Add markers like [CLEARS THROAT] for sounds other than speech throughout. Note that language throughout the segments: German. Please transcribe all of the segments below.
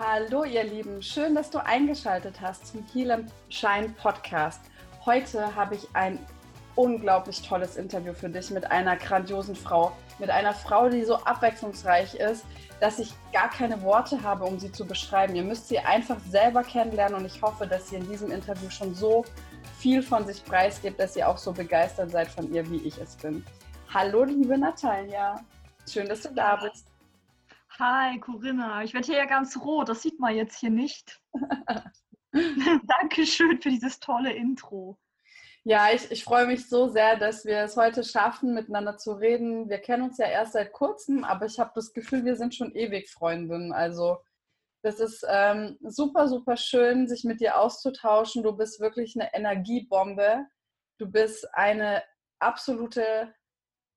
Hallo ihr Lieben, schön, dass du eingeschaltet hast zum Heal Shine Podcast. Heute habe ich ein unglaublich tolles Interview für dich mit einer grandiosen Frau, mit einer Frau, die so abwechslungsreich ist, dass ich gar keine Worte habe, um sie zu beschreiben. Ihr müsst sie einfach selber kennenlernen und ich hoffe, dass ihr in diesem Interview schon so viel von sich preisgibt, dass ihr auch so begeistert seid von ihr, wie ich es bin. Hallo, liebe Natalia. Schön, dass du da bist. Hi, Corinna. Ich werde hier ja ganz rot. Das sieht man jetzt hier nicht. [LAUGHS] Dankeschön für dieses tolle Intro. Ja, ich, ich freue mich so sehr, dass wir es heute schaffen, miteinander zu reden. Wir kennen uns ja erst seit kurzem, aber ich habe das Gefühl, wir sind schon ewig Freundinnen. Also das ist ähm, super, super schön, sich mit dir auszutauschen. Du bist wirklich eine Energiebombe. Du bist eine absolute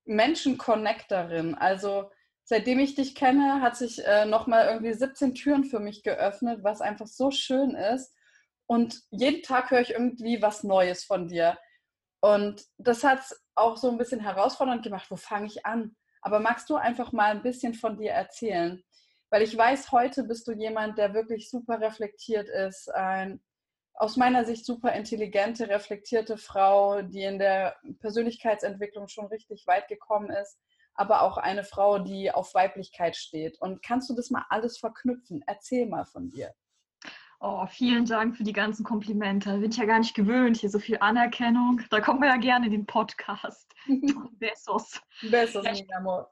Menschen-Connectorin. Also seitdem ich dich kenne, hat sich äh, nochmal irgendwie 17 Türen für mich geöffnet, was einfach so schön ist. Und jeden Tag höre ich irgendwie was Neues von dir. Und das hat es auch so ein bisschen herausfordernd gemacht. Wo fange ich an? Aber magst du einfach mal ein bisschen von dir erzählen? Weil ich weiß, heute bist du jemand, der wirklich super reflektiert ist. Ein aus meiner Sicht super intelligente, reflektierte Frau, die in der Persönlichkeitsentwicklung schon richtig weit gekommen ist aber auch eine Frau, die auf Weiblichkeit steht. Und kannst du das mal alles verknüpfen? Erzähl mal von dir. Oh, vielen Dank für die ganzen Komplimente. Bin ich ja gar nicht gewöhnt, hier so viel Anerkennung. Da kommen wir ja gerne in den Podcast. [LAUGHS] Besos. Besos, mi amor.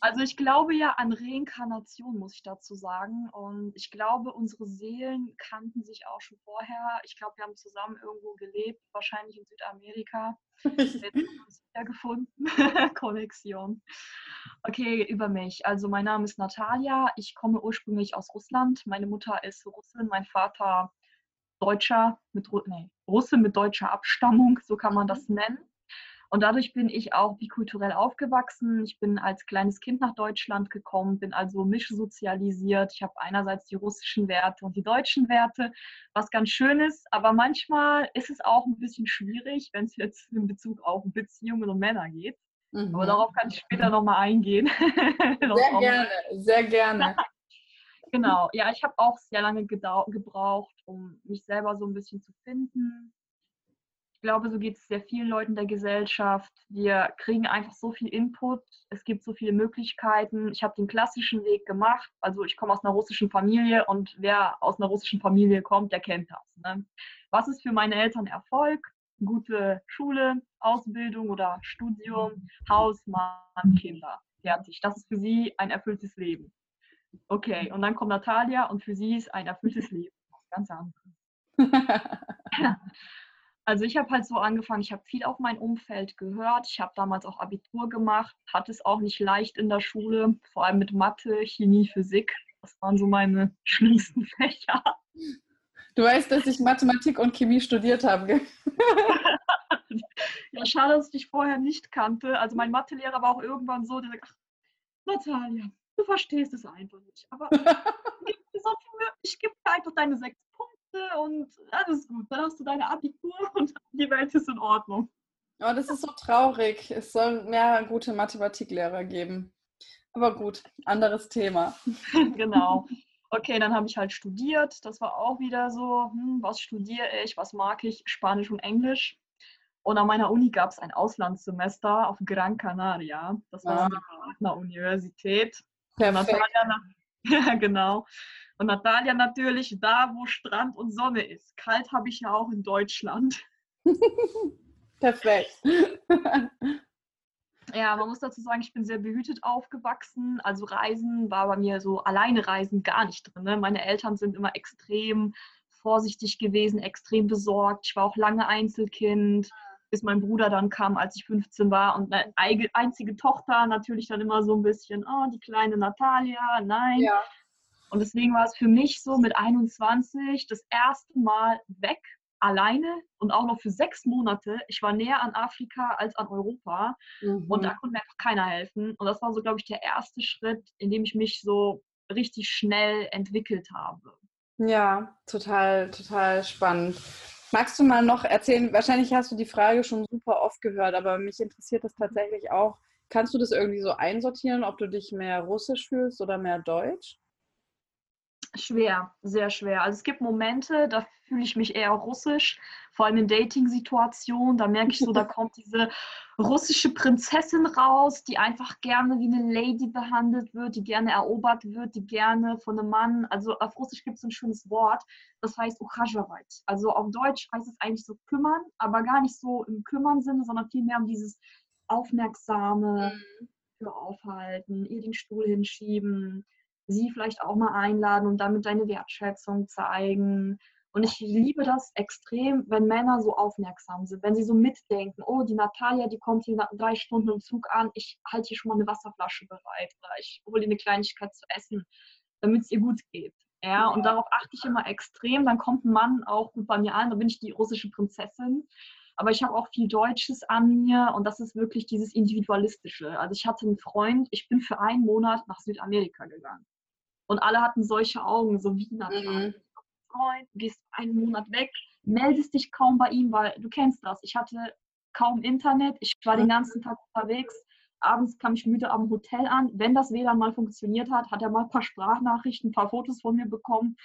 Also ich glaube ja an Reinkarnation, muss ich dazu sagen. Und ich glaube, unsere Seelen kannten sich auch schon vorher. Ich glaube, wir haben zusammen irgendwo gelebt, wahrscheinlich in Südamerika. [LAUGHS] Jetzt haben wir uns wiedergefunden. [LAUGHS] Konnexion. Okay, über mich. Also mein Name ist Natalia. Ich komme ursprünglich aus Russland. Meine Mutter ist Russin, mein Vater Deutscher mit nee, Russe mit deutscher Abstammung, so kann man das mhm. nennen. Und dadurch bin ich auch bikulturell aufgewachsen. Ich bin als kleines Kind nach Deutschland gekommen, bin also mischsozialisiert. Ich habe einerseits die russischen Werte und die deutschen Werte, was ganz schön ist. Aber manchmal ist es auch ein bisschen schwierig, wenn es jetzt in Bezug auf Beziehungen und Männer geht. Mhm. Aber darauf kann ich später nochmal eingehen. [LAUGHS] sehr gerne, sehr gerne. [LAUGHS] genau, ja, ich habe auch sehr lange gebraucht, um mich selber so ein bisschen zu finden, glaube, so geht es sehr vielen Leuten der Gesellschaft. Wir kriegen einfach so viel Input. Es gibt so viele Möglichkeiten. Ich habe den klassischen Weg gemacht. Also ich komme aus einer russischen Familie und wer aus einer russischen Familie kommt, der kennt das. Ne? Was ist für meine Eltern Erfolg? Gute Schule, Ausbildung oder Studium, Haus, Mann, Kinder. Fertig. Das ist für sie ein erfülltes Leben. Okay, und dann kommt Natalia und für sie ist ein erfülltes Leben ganz anderes. [LAUGHS] [LAUGHS] Also ich habe halt so angefangen, ich habe viel auf mein Umfeld gehört. Ich habe damals auch Abitur gemacht, hatte es auch nicht leicht in der Schule, vor allem mit Mathe, Chemie, Physik. Das waren so meine [LAUGHS] schlimmsten Fächer. Du weißt, dass ich Mathematik und Chemie studiert habe. [LAUGHS] ja, schade, dass ich dich vorher nicht kannte. Also mein Mathelehrer war auch irgendwann so, der sagt, ach, Natalia, du verstehst es einfach nicht. Aber [LAUGHS] ich gebe dir einfach deine sechs Punkte und alles gut. Dann hast du deine Abitur [LAUGHS] und die Welt ist in Ordnung. Oh, das ist so traurig. Es soll mehr gute Mathematiklehrer geben. Aber gut, anderes Thema. [LAUGHS] genau. Okay, dann habe ich halt studiert. Das war auch wieder so, hm, was studiere ich, was mag ich? Spanisch und Englisch. Und an meiner Uni gab es ein Auslandssemester auf Gran Canaria. Das war ah. an der Universität. Perfekt. Ja, [LAUGHS] genau. Und Natalia natürlich da, wo Strand und Sonne ist. Kalt habe ich ja auch in Deutschland. [LAUGHS] Perfekt. [LAUGHS] Ja, man muss dazu sagen, ich bin sehr behütet aufgewachsen. Also Reisen war bei mir so alleine Reisen gar nicht drin. Ne? Meine Eltern sind immer extrem vorsichtig gewesen, extrem besorgt. Ich war auch lange Einzelkind, bis mein Bruder dann kam, als ich 15 war. Und eine einzige Tochter natürlich dann immer so ein bisschen, oh, die kleine Natalia, nein. Ja. Und deswegen war es für mich so mit 21 das erste Mal weg, alleine und auch noch für sechs Monate. Ich war näher an Afrika als an Europa mhm. und da konnte mir einfach keiner helfen. Und das war so, glaube ich, der erste Schritt, in dem ich mich so richtig schnell entwickelt habe. Ja, total, total spannend. Magst du mal noch erzählen, wahrscheinlich hast du die Frage schon super oft gehört, aber mich interessiert das tatsächlich auch. Kannst du das irgendwie so einsortieren, ob du dich mehr russisch fühlst oder mehr deutsch? Schwer, sehr schwer. Also es gibt Momente, da fühle ich mich eher russisch, vor allem in Dating-Situationen. Da merke ich so, da [LAUGHS] kommt diese russische Prinzessin raus, die einfach gerne wie eine Lady behandelt wird, die gerne erobert wird, die gerne von einem Mann, also auf Russisch gibt es ein schönes Wort, das heißt Uchajawait. Also auf Deutsch heißt es eigentlich so kümmern, aber gar nicht so im Kümmern-Sinne, sondern vielmehr um dieses aufmerksame, mhm. für aufhalten, ihr den Stuhl hinschieben, sie vielleicht auch mal einladen und damit deine Wertschätzung zeigen. Und ich liebe das extrem, wenn Männer so aufmerksam sind, wenn sie so mitdenken, oh, die Natalia, die kommt hier nach drei Stunden im Zug an, ich halte hier schon mal eine Wasserflasche bereit oder ich hole ihr eine Kleinigkeit zu essen, damit es ihr gut geht. Ja, und darauf achte ich immer extrem. Dann kommt ein Mann auch gut bei mir an, da bin ich die russische Prinzessin. Aber ich habe auch viel Deutsches an mir und das ist wirklich dieses Individualistische. Also ich hatte einen Freund, ich bin für einen Monat nach Südamerika gegangen. Und alle hatten solche Augen, so wie Nathan. Mhm. Freund, gehst einen Monat weg, meldest dich kaum bei ihm, weil du kennst das. Ich hatte kaum Internet, ich war mhm. den ganzen Tag unterwegs. Abends kam ich müde am Hotel an. Wenn das WLAN mal funktioniert hat, hat er mal ein paar Sprachnachrichten, ein paar Fotos von mir bekommen.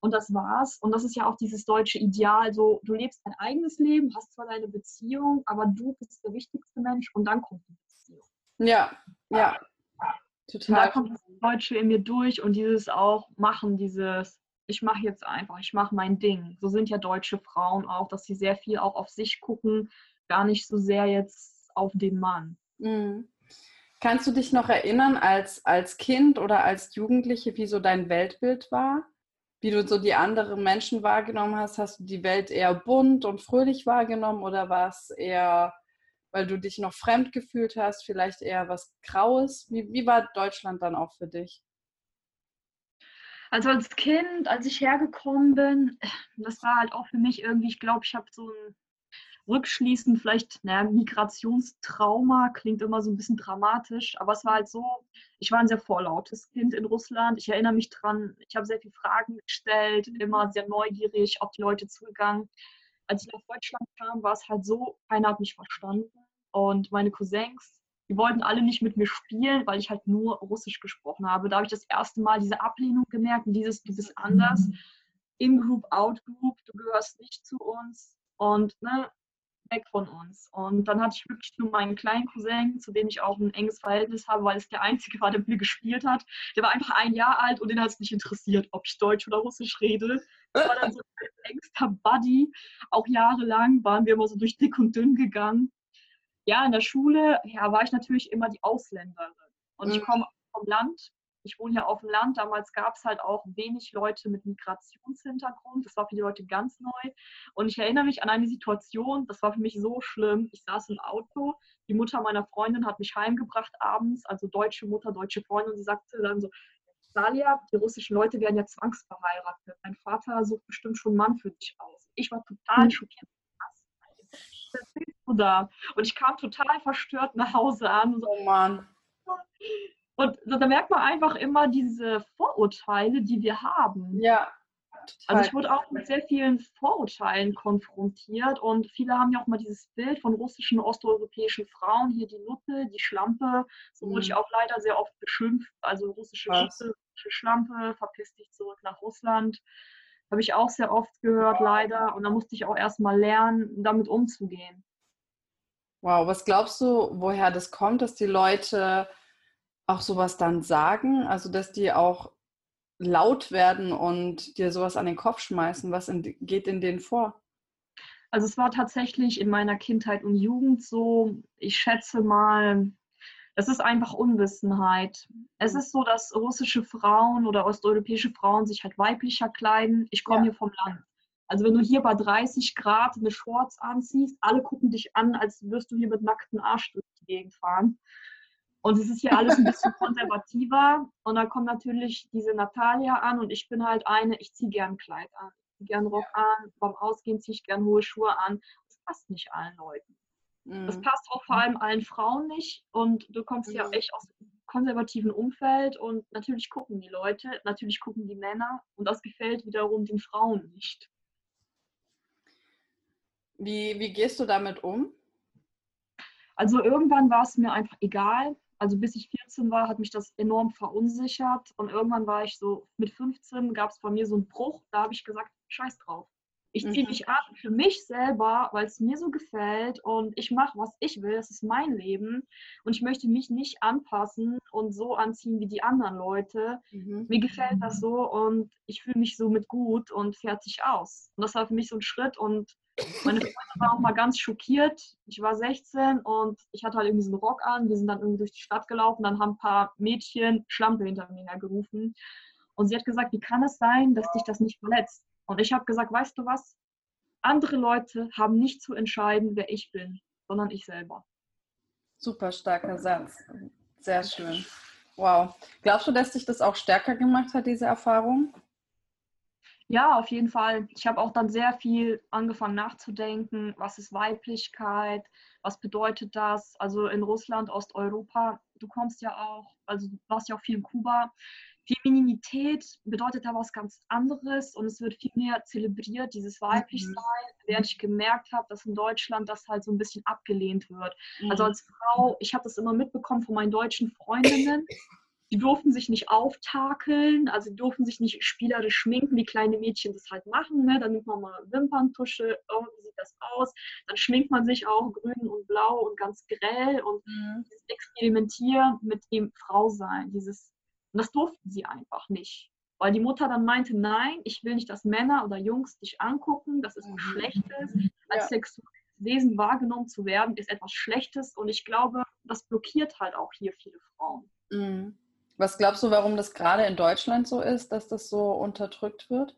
Und das war's. Und das ist ja auch dieses deutsche Ideal. So, du lebst dein eigenes Leben, hast zwar deine Beziehung, aber du bist der wichtigste Mensch und dann kommt die Beziehung. Ja, ja. Total. Und da kommt das Deutsche in mir durch und dieses auch machen, dieses, ich mache jetzt einfach, ich mache mein Ding. So sind ja deutsche Frauen auch, dass sie sehr viel auch auf sich gucken, gar nicht so sehr jetzt auf den Mann. Mhm. Kannst du dich noch erinnern, als, als Kind oder als Jugendliche, wie so dein Weltbild war? Wie du so die anderen Menschen wahrgenommen hast? Hast du die Welt eher bunt und fröhlich wahrgenommen oder war es eher weil du dich noch fremd gefühlt hast, vielleicht eher was Graues? Wie, wie war Deutschland dann auch für dich? Also als Kind, als ich hergekommen bin, das war halt auch für mich irgendwie, ich glaube, ich habe so ein Rückschließen, vielleicht, naja, Migrationstrauma, klingt immer so ein bisschen dramatisch, aber es war halt so, ich war ein sehr vorlautes Kind in Russland. Ich erinnere mich dran, ich habe sehr viele Fragen gestellt, immer sehr neugierig auf die Leute zugegangen als ich nach Deutschland kam, war es halt so, keiner hat mich verstanden. Und meine Cousins, die wollten alle nicht mit mir spielen, weil ich halt nur Russisch gesprochen habe. Da habe ich das erste Mal diese Ablehnung gemerkt dieses, du bist anders. In-Group, Out-Group, du gehörst nicht zu uns. Und ne, weg von uns. Und dann hatte ich wirklich nur meinen kleinen Cousin, zu dem ich auch ein enges Verhältnis habe, weil es der einzige war, der mit mir gespielt hat. Der war einfach ein Jahr alt und den hat es nicht interessiert, ob ich Deutsch oder Russisch rede. Das war dann so [LAUGHS] mein engster Buddy. Auch jahrelang waren wir immer so durch dick und dünn gegangen. Ja, in der Schule ja, war ich natürlich immer die Ausländerin. Und ich mhm. komme vom Land, ich wohne hier auf dem Land. Damals gab es halt auch wenig Leute mit Migrationshintergrund. Das war für die Leute ganz neu. Und ich erinnere mich an eine Situation, das war für mich so schlimm. Ich saß im Auto, die Mutter meiner Freundin hat mich heimgebracht abends, also deutsche Mutter, deutsche Freundin, und sie sagte dann so, Salia, die russischen Leute werden ja zwangsverheiratet. Mein Vater sucht bestimmt schon einen Mann für dich aus. Ich war total mhm. schockiert. Was erzählst du da? Und ich kam total verstört nach Hause an. So, oh Mann. Und da merkt man einfach immer diese Vorurteile, die wir haben. Ja. Total. Also ich wurde auch mit sehr vielen Vorurteilen konfrontiert und viele haben ja auch mal dieses Bild von russischen, osteuropäischen Frauen, hier die Nutte, die Schlampe, so wurde mhm. ich auch leider sehr oft beschimpft, also russische Nutte, russische Schlampe, verpiss dich zurück nach Russland. Habe ich auch sehr oft gehört, leider. Und da musste ich auch erstmal lernen, damit umzugehen. Wow, was glaubst du, woher das kommt, dass die Leute auch sowas dann sagen? Also, dass die auch laut werden und dir sowas an den Kopf schmeißen? Was in, geht in denen vor? Also es war tatsächlich in meiner Kindheit und Jugend so, ich schätze mal, es ist einfach Unwissenheit. Es ist so, dass russische Frauen oder osteuropäische Frauen sich halt weiblicher kleiden. Ich komme ja. hier vom Land. Also wenn du hier bei 30 Grad eine Shorts anziehst, alle gucken dich an, als wirst du hier mit nacktem Arsch durch die Gegend fahren. Und es ist hier alles ein bisschen konservativer. Und dann kommt natürlich diese Natalia an und ich bin halt eine, ich ziehe gern Kleid an, gern Rock an, beim Ausgehen ziehe ich gern hohe Schuhe an. Das passt nicht allen Leuten. Mhm. Das passt auch vor allem allen Frauen nicht. Und du kommst mhm. ja echt aus einem konservativen Umfeld und natürlich gucken die Leute, natürlich gucken die Männer und das gefällt wiederum den Frauen nicht. Wie, wie gehst du damit um? Also irgendwann war es mir einfach egal also bis ich 14 war, hat mich das enorm verunsichert. Und irgendwann war ich so, mit 15 gab es bei mir so einen Bruch, da habe ich gesagt, scheiß drauf. Ich ziehe mhm. mich an für mich selber, weil es mir so gefällt und ich mache, was ich will. Das ist mein Leben und ich möchte mich nicht anpassen und so anziehen wie die anderen Leute. Mhm. Mir gefällt das so und ich fühle mich somit gut und fertig aus. Und das war für mich so ein Schritt und meine Freundin war auch mal ganz schockiert. Ich war 16 und ich hatte halt irgendwie so einen Rock an. Wir sind dann irgendwie durch die Stadt gelaufen. Dann haben ein paar Mädchen Schlampe hinter mir hergerufen. Und sie hat gesagt, wie kann es sein, dass dich das nicht verletzt? Und ich habe gesagt, weißt du was? Andere Leute haben nicht zu entscheiden, wer ich bin, sondern ich selber. Super starker Satz. Sehr schön. Wow. Glaubst du, dass dich das auch stärker gemacht hat, diese Erfahrung? Ja, auf jeden Fall. Ich habe auch dann sehr viel angefangen nachzudenken, was ist Weiblichkeit, was bedeutet das? Also in Russland, Osteuropa, du kommst ja auch, also du warst ja auch viel in Kuba. Femininität bedeutet da was ganz anderes und es wird viel mehr zelebriert, dieses Weiblichsein, mhm. während ich gemerkt habe, dass in Deutschland das halt so ein bisschen abgelehnt wird. Also mhm. Also als Frau, ich habe das immer mitbekommen von meinen deutschen Freundinnen, die durften sich nicht auftakeln, also die durften sich nicht spielerisch schminken, wie kleine Mädchen das halt machen. Ne? Dann nimmt man mal Wimperntusche, oh, wie sieht das aus? Dann schminkt man sich auch grün und blau und ganz grell und mhm. dieses Experimentieren mit dem Frausein, dieses und das durften sie einfach nicht. Weil die Mutter dann meinte, nein, ich will nicht, dass Männer oder Jungs dich angucken, das ist was mhm. Schlechtes. [LAUGHS] Als ja. sexuelles Wesen wahrgenommen zu werden, ist etwas Schlechtes. Und ich glaube, das blockiert halt auch hier viele Frauen. Mhm. Was glaubst du, warum das gerade in Deutschland so ist, dass das so unterdrückt wird?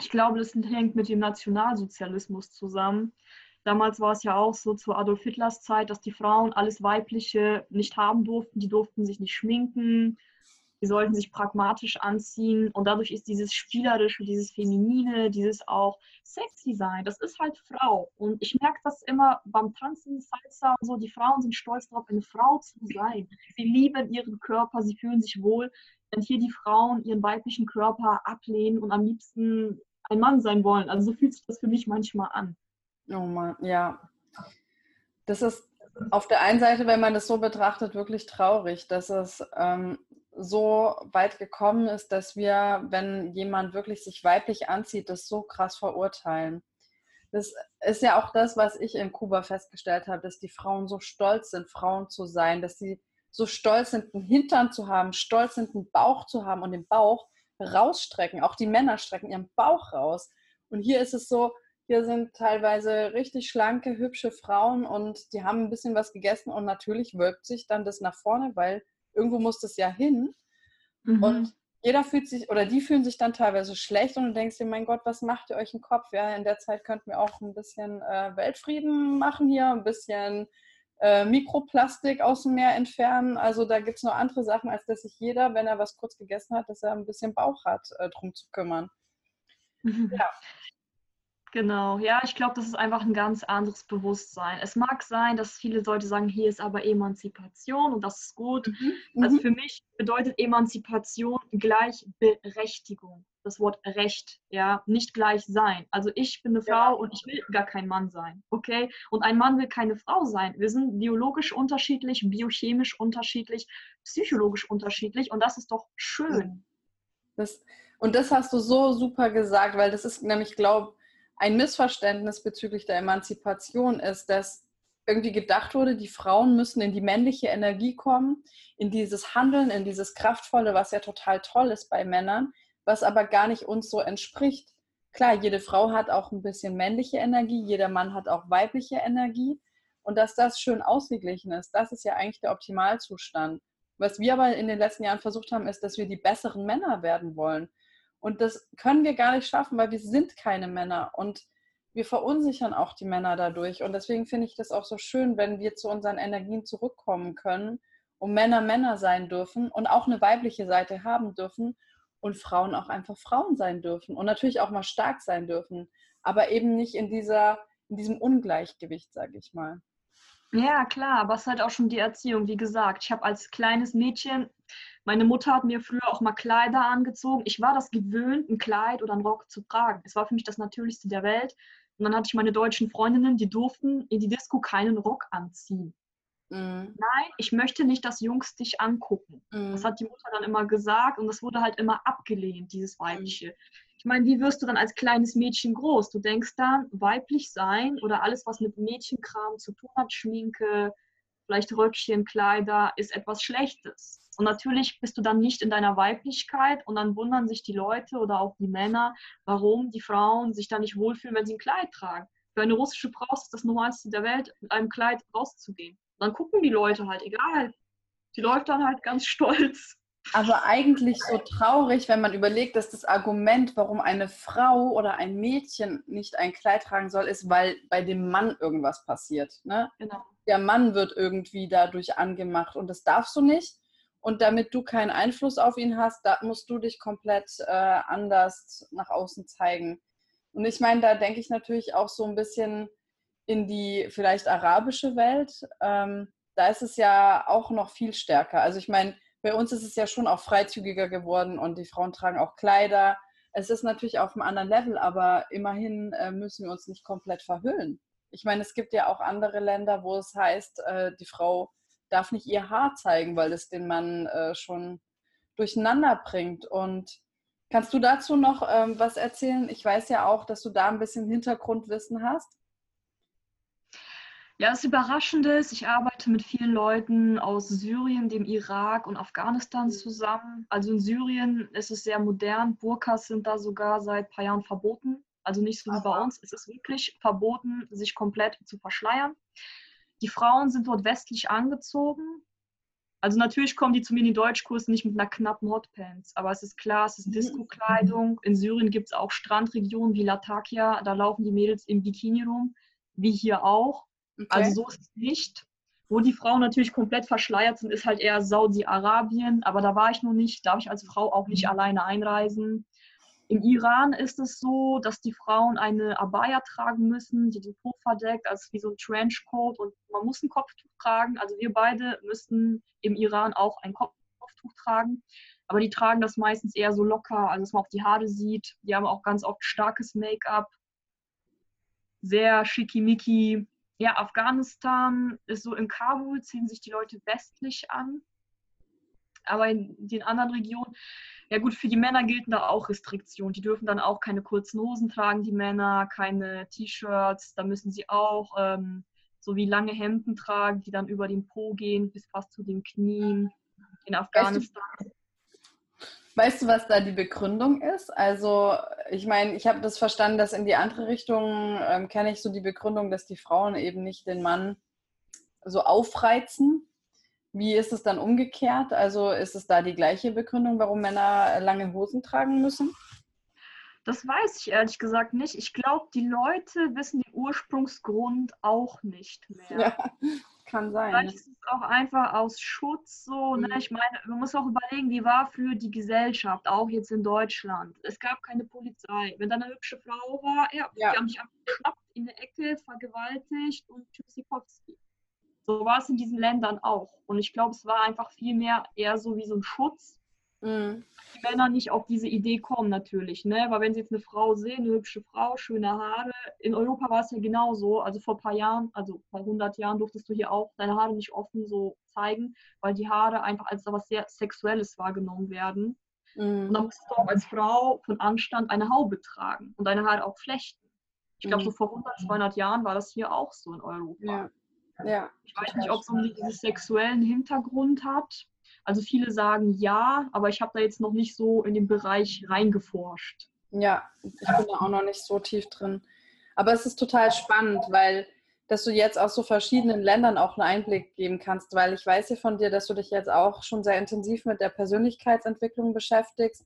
Ich glaube, das hängt mit dem Nationalsozialismus zusammen. Damals war es ja auch so zu Adolf Hitlers Zeit, dass die Frauen alles Weibliche nicht haben durften. Die durften sich nicht schminken, die sollten sich pragmatisch anziehen und dadurch ist dieses Spielerische, dieses Feminine, dieses auch sexy sein, das ist halt Frau. Und ich merke das immer beim Tanzen, Salsa und so, die Frauen sind stolz darauf, eine Frau zu sein. Sie lieben ihren Körper, sie fühlen sich wohl. Wenn hier die Frauen ihren weiblichen Körper ablehnen und am liebsten ein Mann sein wollen. Also so fühlt sich das für mich manchmal an. Oh Mann, ja. Das ist auf der einen Seite, wenn man das so betrachtet, wirklich traurig, dass es ähm, so weit gekommen ist, dass wir, wenn jemand wirklich sich weiblich anzieht, das so krass verurteilen. Das ist ja auch das, was ich in Kuba festgestellt habe, dass die Frauen so stolz sind, Frauen zu sein, dass sie so stolz sind, einen Hintern zu haben, stolz sind, einen Bauch zu haben und den Bauch rausstrecken. Auch die Männer strecken ihren Bauch raus. Und hier ist es so, hier sind teilweise richtig schlanke, hübsche Frauen und die haben ein bisschen was gegessen und natürlich wölbt sich dann das nach vorne, weil irgendwo muss das ja hin. Mhm. Und jeder fühlt sich oder die fühlen sich dann teilweise schlecht und du denkst dir, mein Gott, was macht ihr euch im Kopf? Ja, in der Zeit könnten wir auch ein bisschen äh, Weltfrieden machen hier, ein bisschen äh, Mikroplastik aus dem Meer entfernen. Also da gibt es noch andere Sachen, als dass sich jeder, wenn er was kurz gegessen hat, dass er ein bisschen Bauch hat, äh, drum zu kümmern. Mhm. Ja. Genau, ja, ich glaube, das ist einfach ein ganz anderes Bewusstsein. Es mag sein, dass viele Leute sagen, hier ist aber Emanzipation und das ist gut. Mhm. Also mhm. für mich bedeutet Emanzipation Gleichberechtigung. Das Wort Recht, ja, nicht gleich sein. Also ich bin eine Frau ja. und ich will gar kein Mann sein, okay? Und ein Mann will keine Frau sein. Wir sind biologisch unterschiedlich, biochemisch unterschiedlich, psychologisch unterschiedlich und das ist doch schön. Das, und das hast du so super gesagt, weil das ist nämlich, glaube ich, ein Missverständnis bezüglich der Emanzipation ist, dass irgendwie gedacht wurde, die Frauen müssen in die männliche Energie kommen, in dieses Handeln, in dieses Kraftvolle, was ja total toll ist bei Männern, was aber gar nicht uns so entspricht. Klar, jede Frau hat auch ein bisschen männliche Energie, jeder Mann hat auch weibliche Energie. Und dass das schön ausgeglichen ist, das ist ja eigentlich der Optimalzustand. Was wir aber in den letzten Jahren versucht haben, ist, dass wir die besseren Männer werden wollen. Und das können wir gar nicht schaffen, weil wir sind keine Männer und wir verunsichern auch die Männer dadurch. Und deswegen finde ich das auch so schön, wenn wir zu unseren Energien zurückkommen können und Männer Männer sein dürfen und auch eine weibliche Seite haben dürfen und Frauen auch einfach Frauen sein dürfen und natürlich auch mal stark sein dürfen, aber eben nicht in dieser in diesem Ungleichgewicht, sage ich mal. Ja, klar, aber es ist halt auch schon die Erziehung. Wie gesagt, ich habe als kleines Mädchen meine Mutter hat mir früher auch mal Kleider angezogen. Ich war das gewöhnt, ein Kleid oder einen Rock zu tragen. Es war für mich das Natürlichste der Welt. Und dann hatte ich meine deutschen Freundinnen, die durften in die Disco keinen Rock anziehen. Mhm. Nein, ich möchte nicht, dass Jungs dich angucken. Mhm. Das hat die Mutter dann immer gesagt und das wurde halt immer abgelehnt, dieses mhm. Ich meine, wie wirst du dann als kleines Mädchen groß? Du denkst dann, weiblich sein oder alles, was mit Mädchenkram zu tun hat, Schminke, vielleicht Röckchen, Kleider, ist etwas Schlechtes. Und natürlich bist du dann nicht in deiner Weiblichkeit und dann wundern sich die Leute oder auch die Männer, warum die Frauen sich da nicht wohlfühlen, wenn sie ein Kleid tragen. Für eine russische Frau ist das Normalste der Welt, mit einem Kleid rauszugehen. Dann gucken die Leute halt, egal. Die läuft dann halt ganz [LAUGHS] stolz. Aber eigentlich so traurig, wenn man überlegt, dass das Argument, warum eine Frau oder ein Mädchen nicht ein Kleid tragen soll, ist, weil bei dem Mann irgendwas passiert. Ne? Genau. Der Mann wird irgendwie dadurch angemacht und das darfst du nicht. Und damit du keinen Einfluss auf ihn hast, da musst du dich komplett äh, anders nach außen zeigen. Und ich meine, da denke ich natürlich auch so ein bisschen in die vielleicht arabische Welt. Ähm, da ist es ja auch noch viel stärker. Also ich meine, bei uns ist es ja schon auch freizügiger geworden und die Frauen tragen auch Kleider. Es ist natürlich auf einem anderen Level, aber immerhin äh, müssen wir uns nicht komplett verhüllen. Ich meine, es gibt ja auch andere Länder, wo es heißt, äh, die Frau darf nicht ihr Haar zeigen, weil es den Mann äh, schon durcheinander bringt. Und kannst du dazu noch ähm, was erzählen? Ich weiß ja auch, dass du da ein bisschen Hintergrundwissen hast. Ja, das Überraschende ist, ich arbeite mit vielen Leuten aus Syrien, dem Irak und Afghanistan zusammen. Also in Syrien ist es sehr modern. Burkas sind da sogar seit ein paar Jahren verboten. Also nicht so wie bei uns. Es ist wirklich verboten, sich komplett zu verschleiern. Die Frauen sind dort westlich angezogen. Also natürlich kommen die zu mir in den Deutschkurs nicht mit einer knappen Hotpants, aber es ist klar, es ist mhm. Disco-Kleidung. In Syrien gibt es auch Strandregionen wie Latakia, da laufen die Mädels im Bikini rum, wie hier auch. Okay. Also so ist es nicht. Wo die Frauen natürlich komplett verschleiert sind, ist halt eher Saudi-Arabien, aber da war ich noch nicht, darf ich als Frau auch nicht mhm. alleine einreisen. Im Iran ist es so, dass die Frauen eine Abaya tragen müssen, die den Po verdeckt, also wie so ein Trenchcoat und man muss ein Kopftuch tragen. Also wir beide müssen im Iran auch ein Kopftuch tragen, aber die tragen das meistens eher so locker, also dass man auch die Haare sieht. Die haben auch ganz oft starkes Make-up, sehr schickimicki. Ja, Afghanistan ist so in Kabul, ziehen sich die Leute westlich an. Aber in den anderen Regionen ja gut, für die Männer gelten da auch Restriktionen. Die dürfen dann auch keine kurzen Hosen tragen, die Männer, keine T-Shirts. Da müssen sie auch ähm, so wie lange Hemden tragen, die dann über den Po gehen, bis fast zu den Knien. In Afghanistan. Weißt du, weißt du was da die Begründung ist? Also, ich meine, ich habe das verstanden, dass in die andere Richtung ähm, kenne ich so die Begründung, dass die Frauen eben nicht den Mann so aufreizen, wie ist es dann umgekehrt? Also ist es da die gleiche Begründung, warum Männer lange Hosen tragen müssen? Das weiß ich ehrlich gesagt nicht. Ich glaube, die Leute wissen den Ursprungsgrund auch nicht mehr. Ja, kann sein. Vielleicht ist es auch einfach aus Schutz so. Ne? Mhm. Ne? Ich meine, man muss auch überlegen, wie war für die Gesellschaft, auch jetzt in Deutschland. Es gab keine Polizei. Wenn da eine hübsche Frau war, ja, ja. die haben dich einfach geschnappt in der Ecke, vergewaltigt und Tschüssikowski. So war es in diesen Ländern auch. Und ich glaube, es war einfach viel mehr eher so wie so ein Schutz. Mhm. Die Männer nicht auf diese Idee kommen natürlich, ne? Weil wenn sie jetzt eine Frau sehen, eine hübsche Frau, schöne Haare, in Europa war es ja genauso. Also vor ein paar Jahren, also vor 100 Jahren durftest du hier auch deine Haare nicht offen so zeigen, weil die Haare einfach als etwas sehr Sexuelles wahrgenommen werden. Mhm. Und dann musst du auch als Frau von Anstand eine Haube tragen und deine Haare auch flechten. Ich glaube, mhm. so vor 100, 200 Jahren war das hier auch so in Europa. Ja. Ja. Ich weiß nicht, ob es um diesen sexuellen Hintergrund hat. Also viele sagen ja, aber ich habe da jetzt noch nicht so in den Bereich reingeforscht. Ja, ich bin da auch noch nicht so tief drin. Aber es ist total spannend, weil dass du jetzt aus so verschiedenen Ländern auch einen Einblick geben kannst, weil ich weiß ja von dir, dass du dich jetzt auch schon sehr intensiv mit der Persönlichkeitsentwicklung beschäftigst.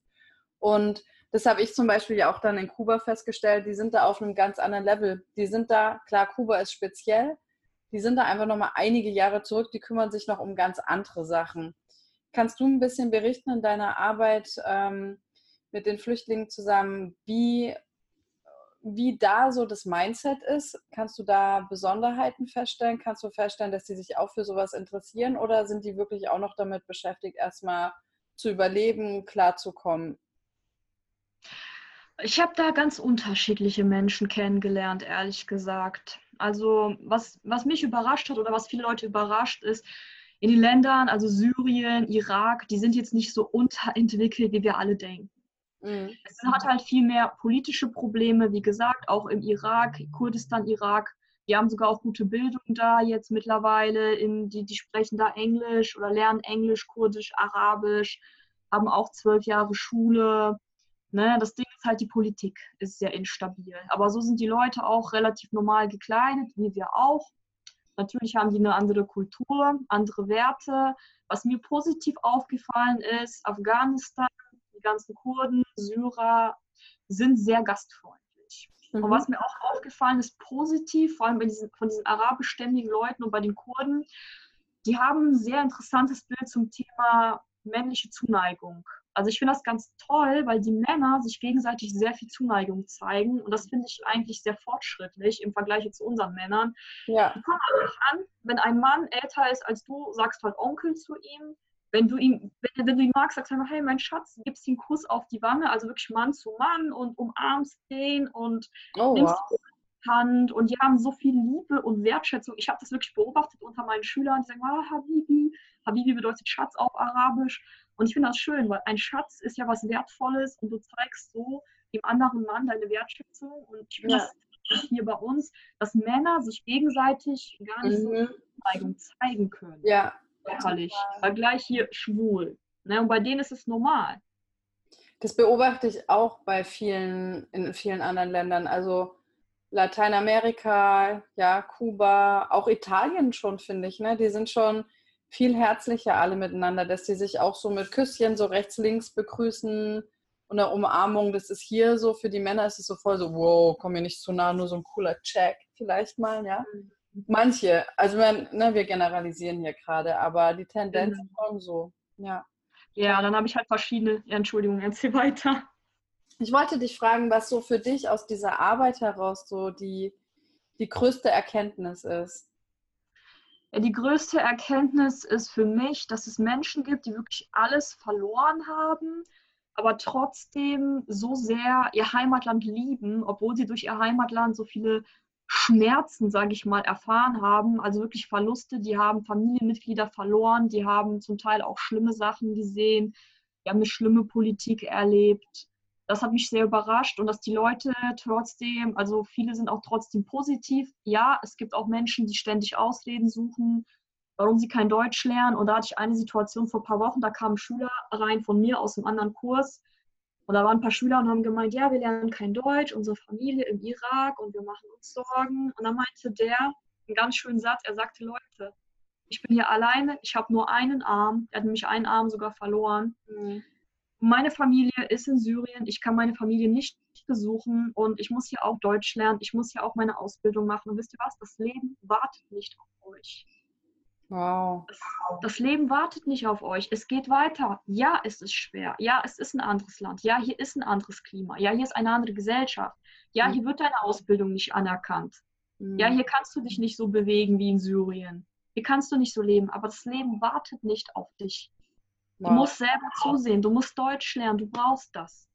Und das habe ich zum Beispiel ja auch dann in Kuba festgestellt, die sind da auf einem ganz anderen Level. Die sind da, klar, Kuba ist speziell, die sind da einfach noch mal einige Jahre zurück, die kümmern sich noch um ganz andere Sachen. Kannst du ein bisschen berichten in deiner Arbeit ähm, mit den Flüchtlingen zusammen, wie, wie da so das Mindset ist? Kannst du da Besonderheiten feststellen? Kannst du feststellen, dass die sich auch für sowas interessieren oder sind die wirklich auch noch damit beschäftigt, erstmal zu überleben, klarzukommen? Ich habe da ganz unterschiedliche Menschen kennengelernt, ehrlich gesagt. Also was, was mich überrascht hat oder was viele Leute überrascht ist, in den Ländern, also Syrien, Irak, die sind jetzt nicht so unterentwickelt, wie wir alle denken. Mhm. Es hat halt viel mehr politische Probleme, wie gesagt, auch im Irak, Kurdistan, Irak. Die haben sogar auch gute Bildung da jetzt mittlerweile. In, die, die sprechen da Englisch oder lernen Englisch, Kurdisch, Arabisch, haben auch zwölf Jahre Schule. Ne, das Ding ist halt, die Politik ist sehr instabil. Aber so sind die Leute auch relativ normal gekleidet, wie wir auch. Natürlich haben die eine andere Kultur, andere Werte. Was mir positiv aufgefallen ist, Afghanistan die ganzen Kurden, Syrer sind sehr gastfreundlich. Mhm. Und was mir auch aufgefallen ist, positiv, vor allem bei diesen, von diesen arabischstämmigen Leuten und bei den Kurden, die haben ein sehr interessantes Bild zum Thema männliche Zuneigung. Also ich finde das ganz toll, weil die Männer sich gegenseitig sehr viel Zuneigung zeigen und das finde ich eigentlich sehr fortschrittlich im Vergleich zu unseren Männern. Ja. Die kommen einfach an, wenn ein Mann älter ist als du, sagst halt Onkel zu ihm. Wenn du ihn, wenn, wenn du ihn magst, sagst du einfach, hey, mein Schatz, gibst ihm einen Kuss auf die Wange, also wirklich Mann zu Mann und umarmst den und oh, nimmst wow. Hand und die haben so viel Liebe und Wertschätzung. Ich habe das wirklich beobachtet unter meinen Schülern, die sagen, ah, Habibi. Habibi bedeutet Schatz auf Arabisch. Und ich finde das schön, weil ein Schatz ist ja was Wertvolles und du zeigst so dem anderen Mann deine Wertschätzung. Und ich finde ja. das hier bei uns, dass Männer sich gegenseitig gar nicht mhm. so Neigung zeigen können. Ja, körperlich. Weil gleich hier schwul. Ne? Und bei denen ist es normal. Das beobachte ich auch bei vielen, in vielen anderen Ländern. Also Lateinamerika, ja, Kuba, auch Italien schon, finde ich. Ne? Die sind schon viel herzlicher alle miteinander, dass die sich auch so mit Küsschen so rechts, links begrüßen und eine Umarmung. Das ist hier so, für die Männer ist es so voll so, wow, komm mir nicht zu nah, nur so ein cooler Check vielleicht mal, ja. Mhm. Manche, also man, ne, wir generalisieren hier gerade, aber die Tendenz schon so, ja. Ja, dann habe ich halt verschiedene, ja, Entschuldigung, erzähl weiter. Ich wollte dich fragen, was so für dich aus dieser Arbeit heraus so die, die größte Erkenntnis ist. Die größte Erkenntnis ist für mich, dass es Menschen gibt, die wirklich alles verloren haben, aber trotzdem so sehr ihr Heimatland lieben, obwohl sie durch ihr Heimatland so viele Schmerzen, sage ich mal, erfahren haben, also wirklich Verluste, die haben Familienmitglieder verloren, die haben zum Teil auch schlimme Sachen gesehen, die haben eine schlimme Politik erlebt. Das hat mich sehr überrascht und dass die Leute trotzdem, also viele sind auch trotzdem positiv. Ja, es gibt auch Menschen, die ständig Ausreden suchen, warum sie kein Deutsch lernen. Und da hatte ich eine Situation vor ein paar Wochen, da kamen Schüler rein von mir aus einem anderen Kurs und da waren ein paar Schüler und haben gemeint, ja, wir lernen kein Deutsch, unsere Familie im Irak und wir machen uns Sorgen. Und dann meinte der einen ganz schönen Satz, er sagte, Leute, ich bin hier alleine, ich habe nur einen Arm, er hat nämlich einen Arm sogar verloren. Mhm. Meine Familie ist in Syrien, ich kann meine Familie nicht besuchen und ich muss hier auch Deutsch lernen, ich muss hier auch meine Ausbildung machen. Und wisst ihr was, das Leben wartet nicht auf euch. Wow. Das, das, Leben wartet nicht auf euch. Es geht weiter. Ja, es ist schwer. Ja, es ist ein anderes Land. Ja, hier ist ein anderes Klima. Ja, hier ist eine andere Gesellschaft. Ja, mhm. hier wird deine Ausbildung nicht anerkannt. Mhm. Ja, hier kannst du dich nicht so bewegen wie in Syrien. Hier kannst du nicht so leben. Aber das Leben wartet nicht auf dich. Du musst selber zusehen. Du musst Deutsch lernen. Du brauchst das.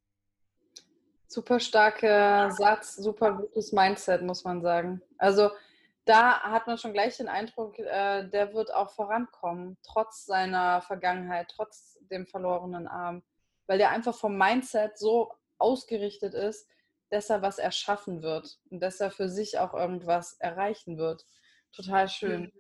Super starker Satz, super gutes Mindset, muss man sagen. Also da hat man schon gleich den Eindruck, äh, der wird auch vorankommen, trotz seiner Vergangenheit, trotz dem verlorenen Arm, weil der einfach vom Mindset so ausgerichtet ist, dass er was erschaffen wird und dass er für sich auch irgendwas erreichen wird. Total schön.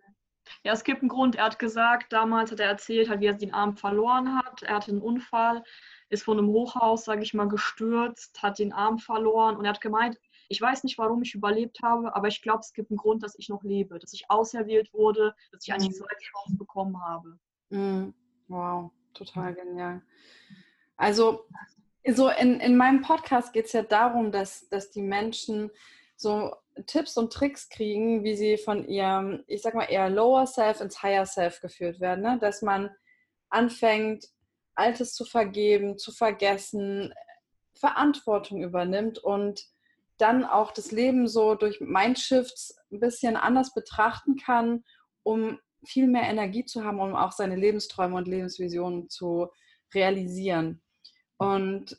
Ja, es gibt einen Grund. Er hat gesagt, damals hat er erzählt, wie er den Arm verloren hat. Er hatte einen Unfall, ist von einem Hochhaus, sage ich mal, gestürzt, hat den Arm verloren und er hat gemeint, ich weiß nicht, warum ich überlebt habe, aber ich glaube, es gibt einen Grund, dass ich noch lebe, dass ich auserwählt wurde, dass ich eine mhm. zweite Chance bekommen habe. Mhm. Wow, total genial. Also, so in, in meinem Podcast geht es ja darum, dass, dass die Menschen so Tipps und Tricks kriegen, wie sie von ihrem, ich sag mal, eher Lower Self ins Higher Self geführt werden. Ne? Dass man anfängt, Altes zu vergeben, zu vergessen, Verantwortung übernimmt und dann auch das Leben so durch Mindshifts ein bisschen anders betrachten kann, um viel mehr Energie zu haben, um auch seine Lebensträume und Lebensvisionen zu realisieren. Und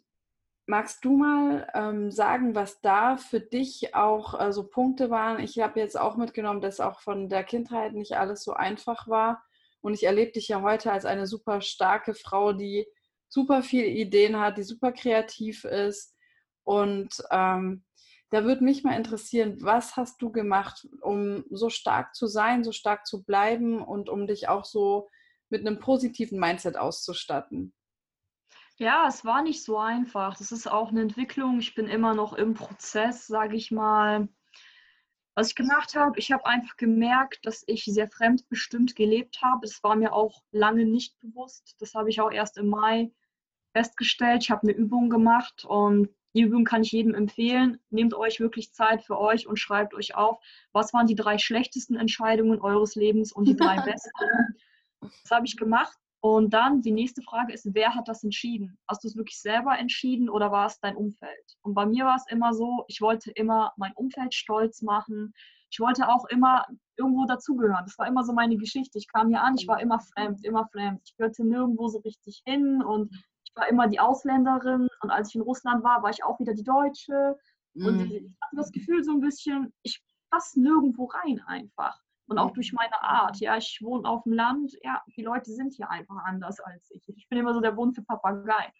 magst du mal ähm, sagen, was da für dich auch äh, so Punkte waren? Ich habe jetzt auch mitgenommen, dass auch von der Kindheit nicht alles so einfach war. Und ich erlebe dich ja heute als eine super starke Frau, die super viele Ideen hat, die super kreativ ist. Und ähm, da würde mich mal interessieren, was hast du gemacht, um so stark zu sein, so stark zu bleiben und um dich auch so mit einem positiven Mindset auszustatten? Ja, es war nicht so einfach. Das ist auch eine Entwicklung. Ich bin immer noch im Prozess, sage ich mal. Was ich gemacht habe, ich habe einfach gemerkt, dass ich sehr fremdbestimmt gelebt habe. Es war mir auch lange nicht bewusst. Das habe ich auch erst im Mai festgestellt. Ich habe eine Übung gemacht und die Übung kann ich jedem empfehlen. Nehmt euch wirklich Zeit für euch und schreibt euch auf, was waren die drei schlechtesten Entscheidungen eures Lebens und die drei [LAUGHS] besten. Das habe ich gemacht. Und dann die nächste Frage ist, wer hat das entschieden? Hast du es wirklich selber entschieden oder war es dein Umfeld? Und bei mir war es immer so, ich wollte immer mein Umfeld stolz machen. Ich wollte auch immer irgendwo dazugehören. Das war immer so meine Geschichte. Ich kam hier an, ich war immer fremd, immer fremd. Ich gehörte nirgendwo so richtig hin und ich war immer die Ausländerin. Und als ich in Russland war, war ich auch wieder die Deutsche. Mhm. Und ich hatte das Gefühl so ein bisschen, ich passe nirgendwo rein einfach. Und auch durch meine Art. Ja, ich wohne auf dem Land. Ja, die Leute sind hier einfach anders als ich. Ich bin immer so der bunte Papagei.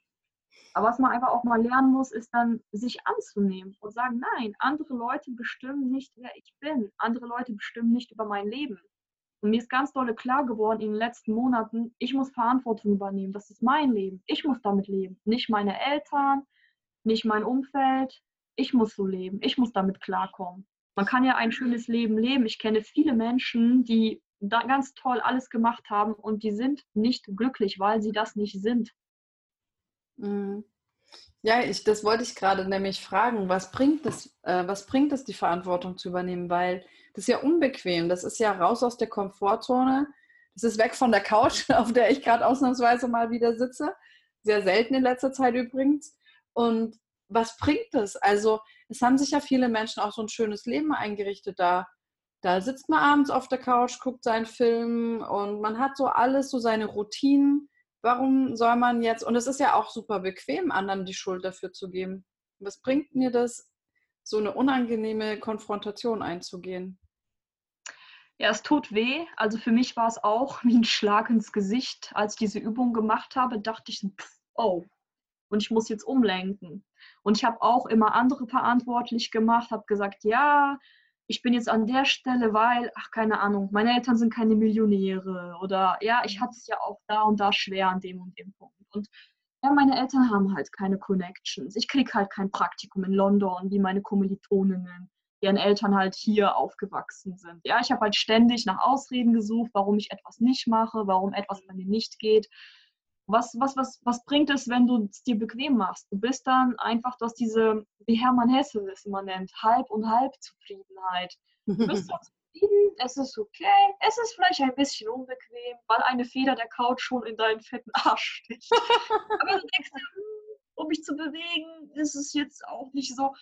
Aber was man einfach auch mal lernen muss, ist dann, sich anzunehmen und sagen, nein, andere Leute bestimmen nicht, wer ich bin. Andere Leute bestimmen nicht über mein Leben. Und mir ist ganz dolle klar geworden in den letzten Monaten, ich muss Verantwortung übernehmen. Das ist mein Leben. Ich muss damit leben. Nicht meine Eltern, nicht mein Umfeld. Ich muss so leben. Ich muss damit klarkommen. Man kann ja ein schönes Leben leben. Ich kenne viele Menschen, die da ganz toll alles gemacht haben und die sind nicht glücklich, weil sie das nicht sind. Mhm. Ja, ich, das wollte ich gerade nämlich fragen. Was bringt es, äh, was bringt es, die Verantwortung zu übernehmen? Weil das ist ja unbequem. Das ist ja raus aus der Komfortzone. Das ist weg von der Couch, [LAUGHS] auf der ich gerade ausnahmsweise mal wieder sitze. Sehr selten in letzter Zeit übrigens. Und was bringt es? Also es haben sich ja viele Menschen auch so ein schönes Leben eingerichtet. Da, da sitzt man abends auf der Couch, guckt seinen Film und man hat so alles, so seine Routinen. Warum soll man jetzt, und es ist ja auch super bequem, anderen die Schuld dafür zu geben. Was bringt mir das, so eine unangenehme Konfrontation einzugehen? Ja, es tut weh. Also für mich war es auch wie ein Schlag ins Gesicht. Als ich diese Übung gemacht habe, dachte ich, oh, und ich muss jetzt umlenken. Und ich habe auch immer andere verantwortlich gemacht, habe gesagt, ja, ich bin jetzt an der Stelle, weil, ach, keine Ahnung, meine Eltern sind keine Millionäre oder ja, ich hatte es ja auch da und da schwer an dem und dem Punkt. Und ja, meine Eltern haben halt keine Connections. Ich kriege halt kein Praktikum in London wie meine Kommilitoninnen, deren Eltern halt hier aufgewachsen sind. Ja, ich habe halt ständig nach Ausreden gesucht, warum ich etwas nicht mache, warum etwas bei mir nicht geht was, was, was, was bringt es, wenn du es dir bequem machst? Du bist dann einfach, du hast diese, wie Hermann Hesse es immer nennt, Halb- und Halbzufriedenheit. Du bist zwar [LAUGHS] zufrieden, es ist okay, es ist vielleicht ein bisschen unbequem, weil eine Feder der Couch schon in deinen fetten Arsch sticht. [LAUGHS] aber du denkst, hm, um mich zu bewegen, ist es jetzt auch nicht so.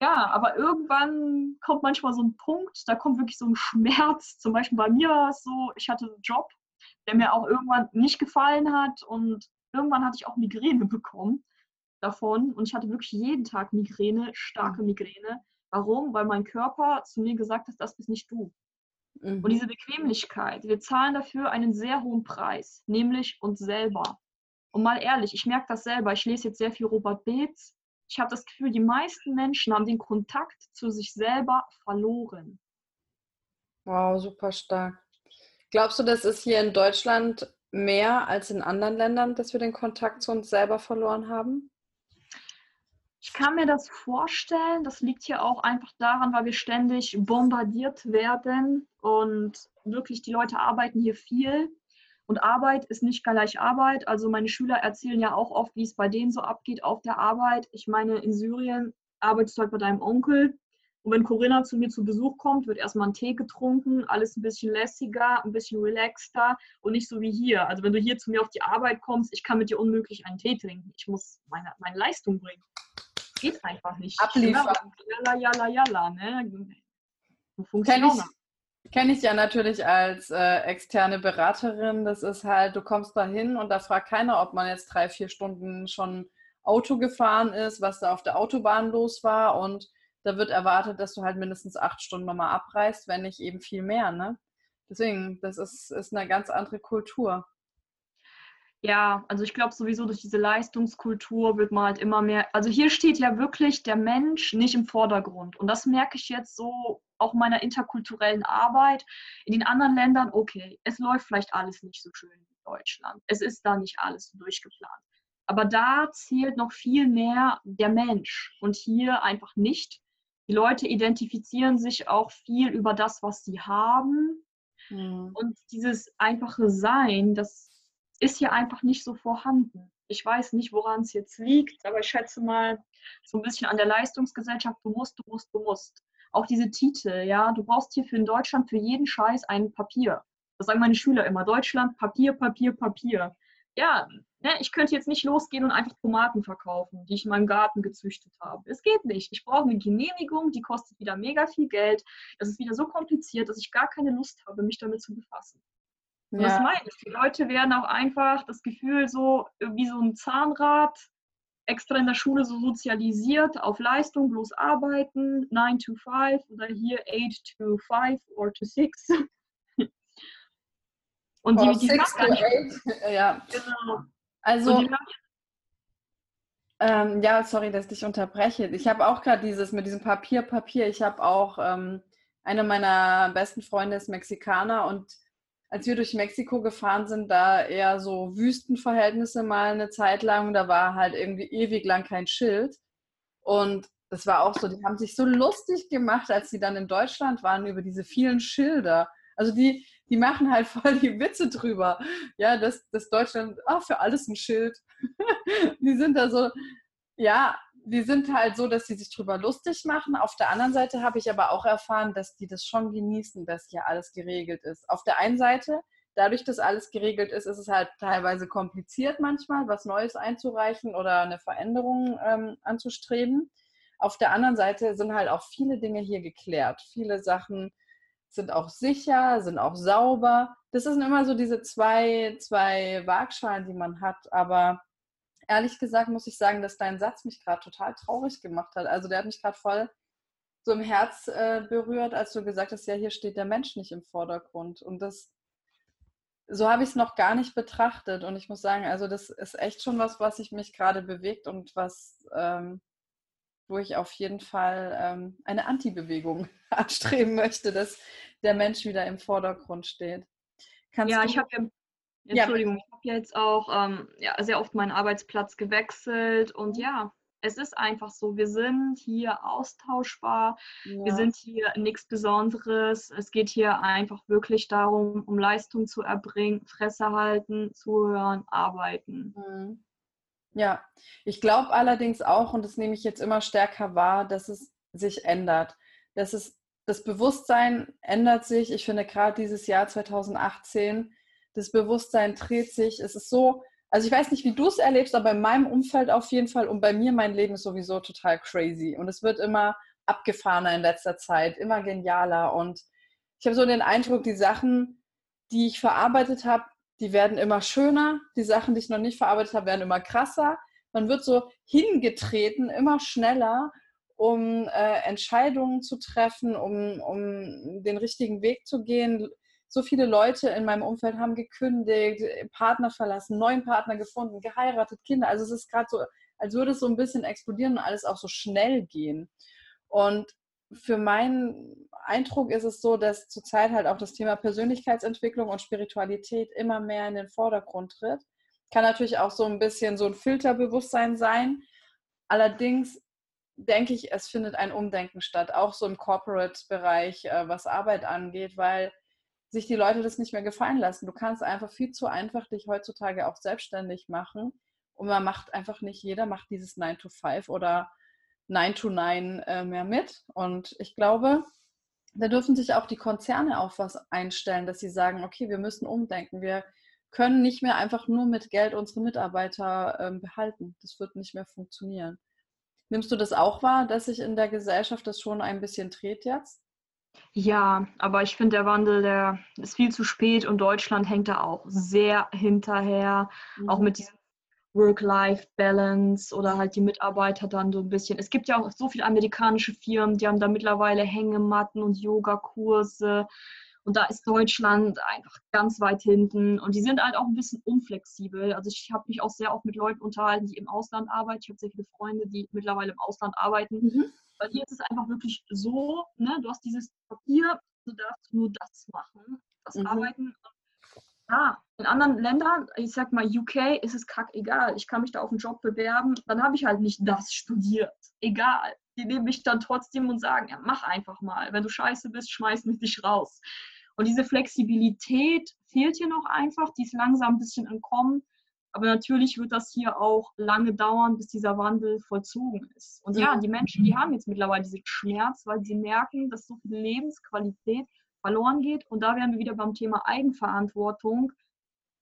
Ja, aber irgendwann kommt manchmal so ein Punkt, da kommt wirklich so ein Schmerz. Zum Beispiel bei mir war es so, ich hatte einen Job, der mir auch irgendwann nicht gefallen hat. Und irgendwann hatte ich auch Migräne bekommen davon. Und ich hatte wirklich jeden Tag Migräne, starke mhm. Migräne. Warum? Weil mein Körper zu mir gesagt hat, das bist nicht du. Mhm. Und diese Bequemlichkeit, wir zahlen dafür einen sehr hohen Preis, nämlich uns selber. Und mal ehrlich, ich merke das selber. Ich lese jetzt sehr viel Robert Beetz. Ich habe das Gefühl, die meisten Menschen haben den Kontakt zu sich selber verloren. Wow, super stark. Glaubst du, das ist hier in Deutschland mehr als in anderen Ländern, dass wir den Kontakt zu uns selber verloren haben? Ich kann mir das vorstellen. Das liegt hier auch einfach daran, weil wir ständig bombardiert werden und wirklich die Leute arbeiten hier viel. Und Arbeit ist nicht gleich Arbeit. Also meine Schüler erzählen ja auch oft, wie es bei denen so abgeht auf der Arbeit. Ich meine, in Syrien arbeitest du halt bei deinem Onkel und wenn Corinna zu mir zu Besuch kommt, wird erstmal ein Tee getrunken, alles ein bisschen lässiger, ein bisschen relaxter und nicht so wie hier. Also wenn du hier zu mir auf die Arbeit kommst, ich kann mit dir unmöglich einen Tee trinken. Ich muss meine, meine Leistung bringen. Geht einfach nicht. Abliefern. Jalla, jalla, jalla. Ne? Kenne ich, kenn ich ja natürlich als äh, externe Beraterin. Das ist halt, du kommst da hin und da fragt keiner, ob man jetzt drei, vier Stunden schon Auto gefahren ist, was da auf der Autobahn los war. Und da wird erwartet, dass du halt mindestens acht Stunden nochmal abreist, wenn nicht eben viel mehr. Ne? Deswegen, das ist, ist eine ganz andere Kultur. Ja, also ich glaube sowieso durch diese Leistungskultur wird man halt immer mehr, also hier steht ja wirklich der Mensch nicht im Vordergrund. Und das merke ich jetzt so auch meiner interkulturellen Arbeit. In den anderen Ländern, okay, es läuft vielleicht alles nicht so schön wie Deutschland. Es ist da nicht alles so durchgeplant. Aber da zählt noch viel mehr der Mensch und hier einfach nicht. Die Leute identifizieren sich auch viel über das, was sie haben. Mhm. Und dieses einfache Sein, das ist hier einfach nicht so vorhanden. Ich weiß nicht, woran es jetzt liegt, aber ich schätze mal so ein bisschen an der Leistungsgesellschaft, du musst, du musst, du musst. Auch diese Titel, ja, du brauchst hier für in Deutschland für jeden Scheiß ein Papier. Das sagen meine Schüler immer, Deutschland, Papier, Papier, Papier. Ja, ne, ich könnte jetzt nicht losgehen und einfach Tomaten verkaufen, die ich in meinem Garten gezüchtet habe. Es geht nicht. Ich brauche eine Genehmigung, die kostet wieder mega viel Geld. Das ist wieder so kompliziert, dass ich gar keine Lust habe, mich damit zu befassen. Und ja. das meine ich. Die Leute werden auch einfach das Gefühl so wie so ein Zahnrad extra in der Schule so sozialisiert auf Leistung, bloß arbeiten, 9 to 5 oder hier 8 to 5 oder to 6. Und die, die six to eight. ja. Genau. Also, ähm, ja, sorry, dass ich dich unterbreche. Ich habe auch gerade dieses mit diesem Papier, Papier. Ich habe auch, ähm, eine meiner besten Freunde ist Mexikaner und als wir durch Mexiko gefahren sind, da eher so Wüstenverhältnisse mal eine Zeit lang. Da war halt irgendwie ewig lang kein Schild. Und das war auch so, die haben sich so lustig gemacht, als sie dann in Deutschland waren, über diese vielen Schilder. Also die, die machen halt voll die Witze drüber. Ja, dass, dass Deutschland, ah, für alles ein Schild. [LAUGHS] die sind da so, ja, die sind halt so, dass sie sich drüber lustig machen. Auf der anderen Seite habe ich aber auch erfahren, dass die das schon genießen, dass hier alles geregelt ist. Auf der einen Seite, dadurch, dass alles geregelt ist, ist es halt teilweise kompliziert manchmal, was Neues einzureichen oder eine Veränderung ähm, anzustreben. Auf der anderen Seite sind halt auch viele Dinge hier geklärt. Viele Sachen sind auch sicher, sind auch sauber. Das sind immer so diese zwei, zwei Waagschalen, die man hat. Aber ehrlich gesagt muss ich sagen, dass dein Satz mich gerade total traurig gemacht hat. Also der hat mich gerade voll so im Herz äh, berührt, als du gesagt hast, ja, hier steht der Mensch nicht im Vordergrund. Und das, so habe ich es noch gar nicht betrachtet. Und ich muss sagen, also das ist echt schon was, was sich mich gerade bewegt und was, ähm, wo ich auf jeden Fall ähm, eine Anti-Bewegung [LAUGHS] anstreben möchte, dass der Mensch wieder im Vordergrund steht. Kannst ja, ich habe ja Entschuldigung, ja. ich habe jetzt auch ähm, ja, sehr oft meinen Arbeitsplatz gewechselt und mhm. ja, es ist einfach so, wir sind hier austauschbar, ja. wir sind hier nichts Besonderes. Es geht hier einfach wirklich darum, um Leistung zu erbringen, Fresse halten, zuhören, arbeiten. Mhm. Ja, ich glaube allerdings auch, und das nehme ich jetzt immer stärker wahr, dass es sich ändert. Dass es, das Bewusstsein ändert sich. Ich finde gerade dieses Jahr 2018 das Bewusstsein dreht sich. Es ist so, also ich weiß nicht, wie du es erlebst, aber in meinem Umfeld auf jeden Fall und bei mir, mein Leben ist sowieso total crazy und es wird immer abgefahrener in letzter Zeit, immer genialer und ich habe so den Eindruck, die Sachen, die ich verarbeitet habe, die werden immer schöner, die Sachen, die ich noch nicht verarbeitet habe, werden immer krasser. Man wird so hingetreten, immer schneller, um äh, Entscheidungen zu treffen, um, um den richtigen Weg zu gehen, so viele Leute in meinem Umfeld haben gekündigt, Partner verlassen, neuen Partner gefunden, geheiratet, Kinder. Also es ist gerade so, als würde es so ein bisschen explodieren und alles auch so schnell gehen. Und für meinen Eindruck ist es so, dass zurzeit halt auch das Thema Persönlichkeitsentwicklung und Spiritualität immer mehr in den Vordergrund tritt. Kann natürlich auch so ein bisschen so ein Filterbewusstsein sein. Allerdings denke ich, es findet ein Umdenken statt, auch so im Corporate-Bereich, äh, was Arbeit angeht, weil sich die Leute das nicht mehr gefallen lassen. Du kannst einfach viel zu einfach dich heutzutage auch selbstständig machen. Und man macht einfach nicht, jeder macht dieses 9 to 5 oder 9 to 9 äh, mehr mit. Und ich glaube, da dürfen sich auch die Konzerne auf was einstellen, dass sie sagen, okay, wir müssen umdenken. Wir können nicht mehr einfach nur mit Geld unsere Mitarbeiter ähm, behalten. Das wird nicht mehr funktionieren. Nimmst du das auch wahr, dass sich in der Gesellschaft das schon ein bisschen dreht jetzt? Ja, aber ich finde, der Wandel, der ist viel zu spät und Deutschland hängt da auch sehr hinterher. Mhm. Auch mit diesem Work-Life-Balance oder halt die Mitarbeiter dann so ein bisschen. Es gibt ja auch so viele amerikanische Firmen, die haben da mittlerweile Hängematten und Yogakurse. Und da ist Deutschland einfach ganz weit hinten. Und die sind halt auch ein bisschen unflexibel. Also ich habe mich auch sehr oft mit Leuten unterhalten, die im Ausland arbeiten. Ich habe sehr viele Freunde, die mittlerweile im Ausland arbeiten. Mhm. Weil hier ist es einfach wirklich so, ne, du hast dieses Papier, du darfst nur das machen, das mhm. arbeiten. Ja, in anderen Ländern, ich sag mal UK, ist es kack egal. Ich kann mich da auf einen Job bewerben, dann habe ich halt nicht das studiert. Egal. Die nehmen mich dann trotzdem und sagen, ja, mach einfach mal. Wenn du scheiße bist, schmeiß mich dich raus. Und diese Flexibilität fehlt hier noch einfach, die ist langsam ein bisschen entkommen. Aber natürlich wird das hier auch lange dauern, bis dieser Wandel vollzogen ist. Und ja, die Menschen, die haben jetzt mittlerweile diesen Schmerz, weil sie merken, dass so viel Lebensqualität verloren geht. Und da wären wir wieder beim Thema Eigenverantwortung.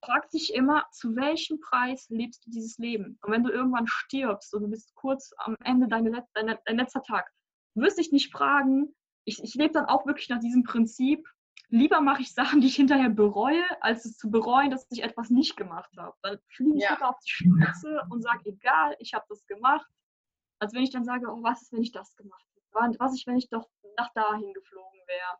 Frag dich immer, zu welchem Preis lebst du dieses Leben? Und wenn du irgendwann stirbst und du bist kurz am Ende deiner, deiner, dein letzter Tag, wirst dich nicht fragen, ich, ich lebe dann auch wirklich nach diesem Prinzip, lieber mache ich Sachen, die ich hinterher bereue, als es zu bereuen, dass ich etwas nicht gemacht habe. Dann fliege ich ja. auf die Schnauze und sage, egal, ich habe das gemacht. Als wenn ich dann sage, oh, was ist, wenn ich das gemacht hätte? Was ist, wenn ich doch nach dahin geflogen wäre?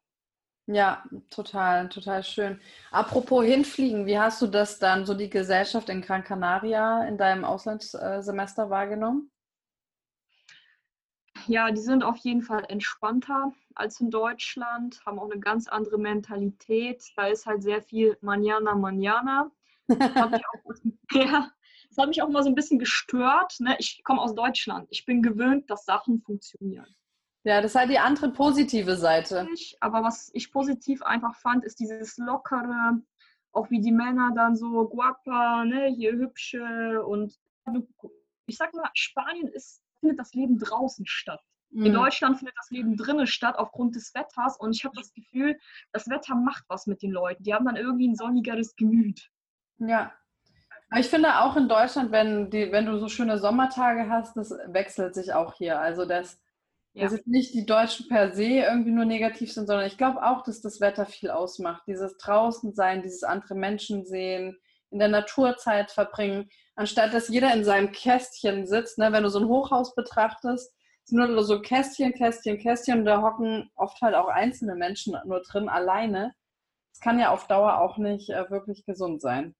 Ja, total, total schön. Apropos hinfliegen, wie hast du das dann, so die Gesellschaft in Gran Canaria in deinem Auslandssemester wahrgenommen? Ja, die sind auf jeden Fall entspannter als in Deutschland, haben auch eine ganz andere Mentalität. Da ist halt sehr viel Manana, Manana. Das hat mich auch, [LAUGHS] ja, mal so ein bisschen gestört. Ne? Ich komme aus Deutschland. Ich bin gewöhnt, dass Sachen funktionieren. Ja, das ist halt die andere positive Seite. Aber was ich positiv einfach fand, ist dieses lockere, auch wie die Männer dann so guapa, ne, hier hübsche und ich sag mal, Spanien ist, findet das Leben draußen statt. In mhm. Deutschland findet das Leben drinnen statt aufgrund des Wetters und ich habe das Gefühl, das Wetter macht was mit den Leuten. Die haben dann irgendwie ein sonnigeres Gemüt. Ja. Aber ich finde auch in Deutschland, wenn, die, wenn du so schöne Sommertage hast, das wechselt sich auch hier. Also das ja. Dass jetzt nicht die Deutschen per se irgendwie nur negativ sind, sondern ich glaube auch, dass das Wetter viel ausmacht. Dieses Draußensein, dieses andere Menschen sehen, in der Naturzeit verbringen, anstatt dass jeder in seinem Kästchen sitzt. Ne? Wenn du so ein Hochhaus betrachtest, sind nur so Kästchen, Kästchen, Kästchen und da hocken oft halt auch einzelne Menschen nur drin alleine. Das kann ja auf Dauer auch nicht äh, wirklich gesund sein.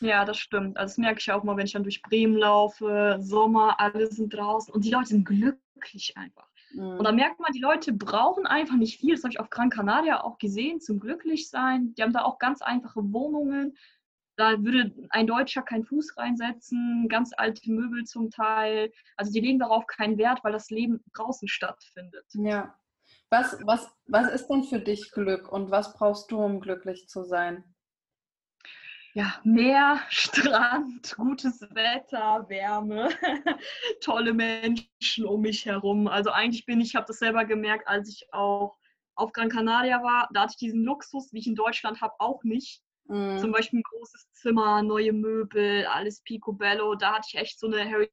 Ja, das stimmt. Also das merke ich auch mal, wenn ich dann durch Bremen laufe, Sommer, alle sind draußen und die Leute sind glücklich einfach. Mhm. Und da merkt man, die Leute brauchen einfach nicht viel. Das habe ich auf Gran Canaria auch gesehen, zum Glücklichsein. Die haben da auch ganz einfache Wohnungen. Da würde ein Deutscher keinen Fuß reinsetzen, ganz alte Möbel zum Teil. Also die legen darauf keinen Wert, weil das Leben draußen stattfindet. Ja. Was, was, was ist denn für dich Glück und was brauchst du, um glücklich zu sein? Ja, Meer, [LAUGHS] Strand, gutes Wetter, Wärme, [LAUGHS] tolle Menschen um mich herum. Also eigentlich bin ich, ich habe das selber gemerkt, als ich auch auf Gran Canaria war, da hatte ich diesen Luxus, wie ich in Deutschland habe, auch nicht. Mm. Zum Beispiel ein großes Zimmer, neue Möbel, alles picobello. Da hatte ich echt so eine Harry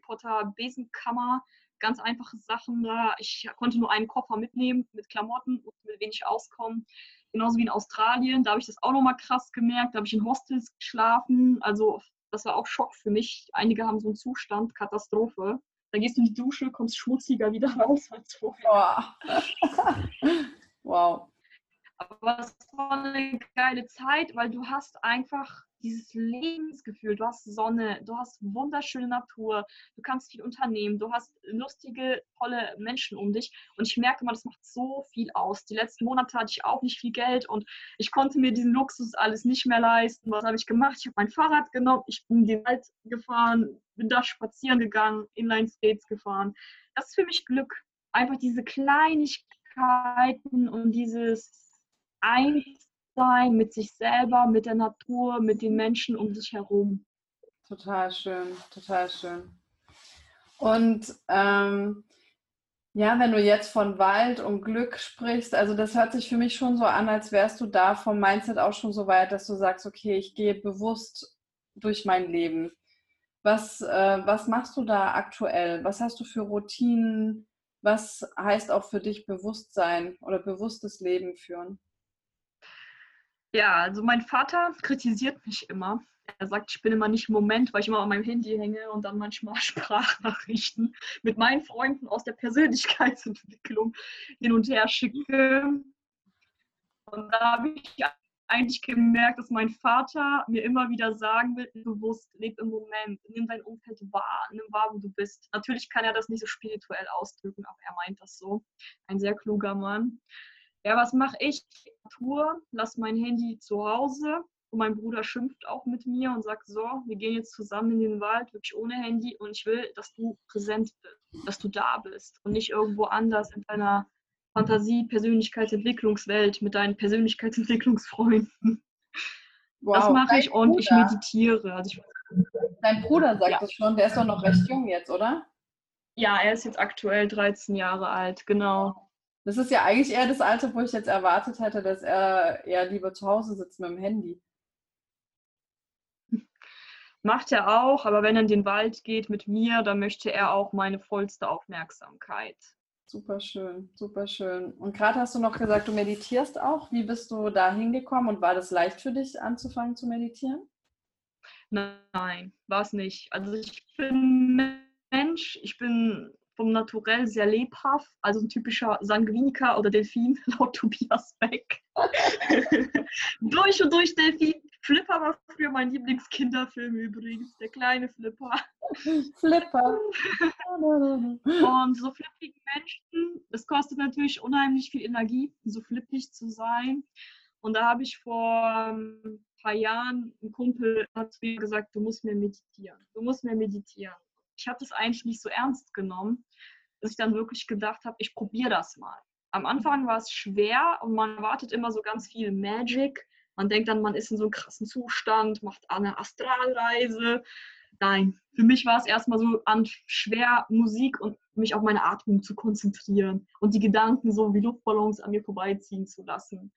Potter Besenkammer, ganz einfache Sachen da. Ich konnte nur einen Koffer mitnehmen mit Klamotten und mit wenig auskommen genauso wie in Australien. Da habe ich das auch nochmal krass gemerkt. Da habe ich in Hostels geschlafen. Also das war auch Schock für mich. Einige haben so einen Zustand, Katastrophe. Da gehst du in die Dusche, kommst schmutziger wieder [LAUGHS] raus als vorher. [LAUGHS] wow. Aber es war eine geile Zeit, weil du hast einfach dieses Lebensgefühl, du hast Sonne, du hast wunderschöne Natur, du kannst viel unternehmen, du hast lustige, tolle Menschen um dich und ich merke mal, das macht so viel aus. Die letzten Monate hatte ich auch nicht viel Geld und ich konnte mir diesen Luxus alles nicht mehr leisten. Was habe ich gemacht? Ich habe mein Fahrrad genommen, ich bin in den Wald gefahren, bin da spazieren gegangen, Inline Skates gefahren. Das ist für mich Glück. Einfach diese Kleinigkeiten und dieses Eins sein mit sich selber, mit der Natur, mit den Menschen um sich herum. Total schön, total schön. Und ähm, ja, wenn du jetzt von Wald und Glück sprichst, also das hört sich für mich schon so an, als wärst du da vom Mindset auch schon so weit, dass du sagst, okay, ich gehe bewusst durch mein Leben. Was, äh, was machst du da aktuell? Was hast du für Routinen? Was heißt auch für dich Bewusstsein oder bewusstes Leben führen? Ja, also mein Vater kritisiert mich immer. Er sagt, ich bin immer nicht im Moment, weil ich immer an meinem Handy hänge und dann manchmal [LAUGHS] Sprachnachrichten mit meinen Freunden aus der Persönlichkeitsentwicklung hin und her schicke. Und da habe ich eigentlich gemerkt, dass mein Vater mir immer wieder sagen will, bewusst, leb im Moment, nimm dein Umfeld wahr, nimm wahr, wo du bist. Natürlich kann er das nicht so spirituell ausdrücken, aber er meint das so. Ein sehr kluger Mann. Ja, was mache ich? Tour, lass mein Handy zu Hause und mein Bruder schimpft auch mit mir und sagt, so, wir gehen jetzt zusammen in den Wald, wirklich ohne Handy und ich will, dass du präsent bist, dass du da bist und nicht irgendwo anders in deiner Fantasie, Persönlichkeitsentwicklungswelt mit deinen Persönlichkeitsentwicklungsfreunden. Wow, das mache ich und ich meditiere. Also ich, dein Bruder sagt ja. das schon, der ist doch noch recht jung jetzt, oder? Ja, er ist jetzt aktuell 13 Jahre alt, genau. Das ist ja eigentlich eher das Alter, wo ich jetzt erwartet hätte, dass er eher lieber zu Hause sitzt mit dem Handy. Macht er auch, aber wenn er in den Wald geht mit mir, dann möchte er auch meine vollste Aufmerksamkeit. Super schön, super schön. Und gerade hast du noch gesagt, du meditierst auch. Wie bist du da hingekommen und war das leicht für dich anzufangen zu meditieren? Nein, war es nicht. Also ich bin Mensch, ich bin vom Naturell sehr lebhaft, also ein typischer Sanguiniker oder Delfin, [LAUGHS] laut Tobias Beck. [LAUGHS] durch und durch Delfin. Flipper war früher mein Lieblingskinderfilm übrigens, der kleine Flipper. Flipper. und so flippigen Menschen, das kostet natürlich unheimlich viel Energie, so flippig zu sein. Und da habe ich vor ein paar Jahren, ein Kumpel hat mir gesagt, du musst mehr meditieren. Du musst mehr meditieren. Ich habe das eigentlich nicht so ernst genommen, dass ich dann wirklich gedacht habe, ich probiere das mal. Am Anfang war es schwer und man erwartet immer so ganz viel Magic. Man denkt dann, man ist in so einem krassen Zustand, macht eine Astralreise. Nein, für mich war es erstmal so an schwer Musik und mich auf meine Atmung zu konzentrieren und die Gedanken so wie Luftballons an mir vorbeiziehen zu lassen.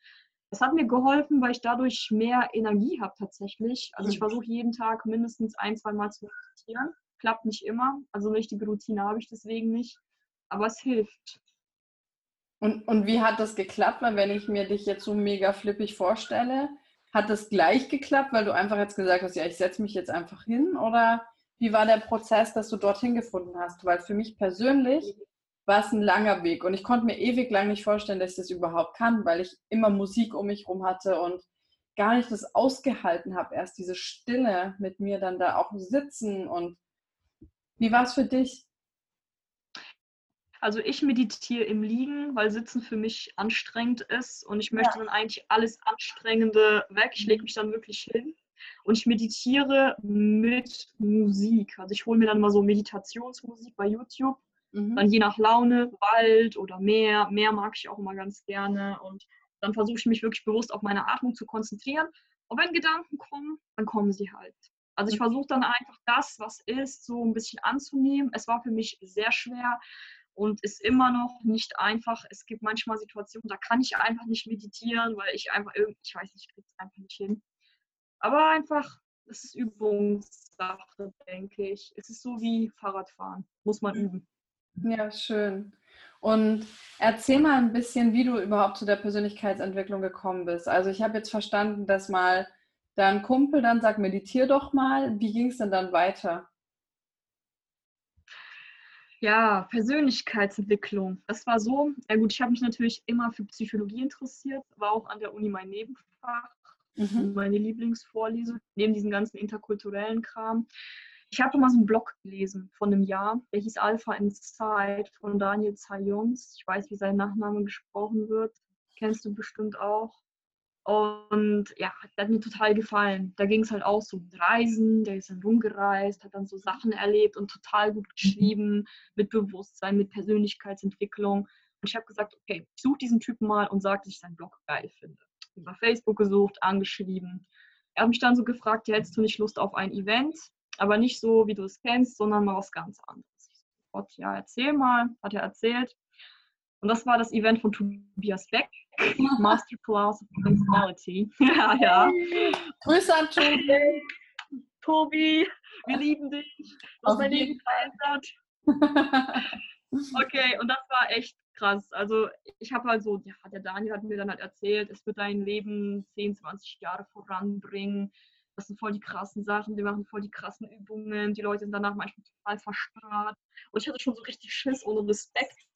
Das hat mir geholfen, weil ich dadurch mehr Energie habe tatsächlich. Also ich mhm. versuche jeden Tag mindestens ein, zwei Mal zu meditieren. Klappt nicht immer. Also richtige Routine habe ich deswegen nicht. Aber es hilft. Und, und wie hat das geklappt? Weil wenn ich mir dich jetzt so mega flippig vorstelle, hat das gleich geklappt, weil du einfach jetzt gesagt hast, ja, ich setze mich jetzt einfach hin? Oder wie war der Prozess, dass du dorthin gefunden hast? Weil für mich persönlich war es ein langer Weg und ich konnte mir ewig lang nicht vorstellen, dass ich das überhaupt kann, weil ich immer Musik um mich herum hatte und gar nicht das ausgehalten habe, erst diese Stille mit mir dann da auch sitzen und wie war es für dich? Also ich meditiere im Liegen, weil Sitzen für mich anstrengend ist und ich möchte ja. dann eigentlich alles Anstrengende weg. Ich lege mich dann wirklich hin und ich meditiere mit Musik. Also ich hole mir dann mal so Meditationsmusik bei YouTube. Mhm. Dann je nach Laune, Wald oder Meer. Meer mag ich auch immer ganz gerne. Und dann versuche ich mich wirklich bewusst auf meine Atmung zu konzentrieren. Und wenn Gedanken kommen, dann kommen sie halt. Also ich mhm. versuche dann einfach das, was ist, so ein bisschen anzunehmen. Es war für mich sehr schwer, und ist immer noch nicht einfach. Es gibt manchmal Situationen, da kann ich einfach nicht meditieren, weil ich einfach irgendwie, ich weiß nicht, ich kriege es einfach nicht hin. Aber einfach, es ist Übungssache, denke ich. Es ist so wie Fahrradfahren, muss man üben. Ja, schön. Und erzähl mal ein bisschen, wie du überhaupt zu der Persönlichkeitsentwicklung gekommen bist. Also ich habe jetzt verstanden, dass mal dein Kumpel dann sagt, meditier doch mal. Wie ging es denn dann weiter? Ja, Persönlichkeitsentwicklung. Das war so, ja gut, ich habe mich natürlich immer für Psychologie interessiert, war auch an der Uni mein Nebenfach, mhm. meine Lieblingsvorlesung, neben diesem ganzen interkulturellen Kram. Ich habe mal so einen Blog gelesen von einem Jahr, der hieß Alpha Inside von Daniel Zayons. Ich weiß, wie sein Nachname gesprochen wird. Kennst du bestimmt auch. Und ja, hat mir total gefallen. Da ging es halt auch so um Reisen, der ist dann rumgereist, hat dann so Sachen erlebt und total gut geschrieben, mit Bewusstsein, mit Persönlichkeitsentwicklung. Und ich habe gesagt, okay, ich suche diesen Typen mal und sage, dass ich seinen Blog geil finde. Über Facebook gesucht, angeschrieben. Er hat mich dann so gefragt, ja, hättest du nicht Lust auf ein Event? Aber nicht so, wie du es kennst, sondern mal was ganz anderes. Ich so, Gott, ja, erzähl mal, hat er erzählt. Und das war das Event von Tobias Beck, [LAUGHS] Masterclass of Personality. [LAUGHS] ja, ja. Grüße an Tobi. Tobi, wir lieben dich. Du hast mein Leben verändert. [LAUGHS] okay, und das war echt krass. Also ich habe halt so, ja, der Daniel hat mir dann halt erzählt, es wird dein Leben 10, 20 Jahre voranbringen. das sind voll die krassen Sachen, die machen voll die krassen Übungen, die Leute sind danach manchmal total verstört. Und ich hatte schon so richtig Schiss ohne Respekt.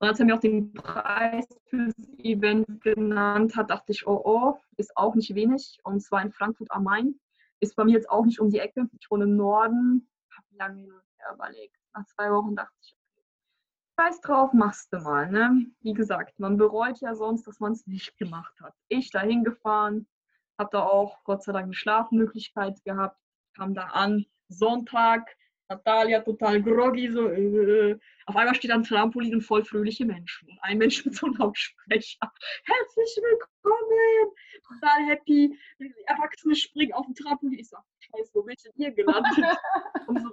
Und als er mir auch den Preis fürs Event genannt hat, dachte ich, oh oh, ist auch nicht wenig. Und zwar in Frankfurt am Main. Ist bei mir jetzt auch nicht um die Ecke. Ich wohne im Norden. Habe lange überlegt. Nach zwei Wochen dachte ich, Scheiß drauf, machst du mal. Ne? Wie gesagt, man bereut ja sonst, dass man es nicht gemacht hat. Ich dahin gefahren, habe da auch Gott sei Dank eine Schlafmöglichkeit gehabt, kam da an, Sonntag, Natalia total groggy, so, äh, auf einmal steht am Trampolin und voll fröhliche Menschen. Und ein Mensch mit so einem Lautsprecher. Herzlich willkommen! Total happy. Erwachsene springen auf den Trampolin. Ich sag, scheiße, wo bin ich denn hier gelandet? [LAUGHS] und so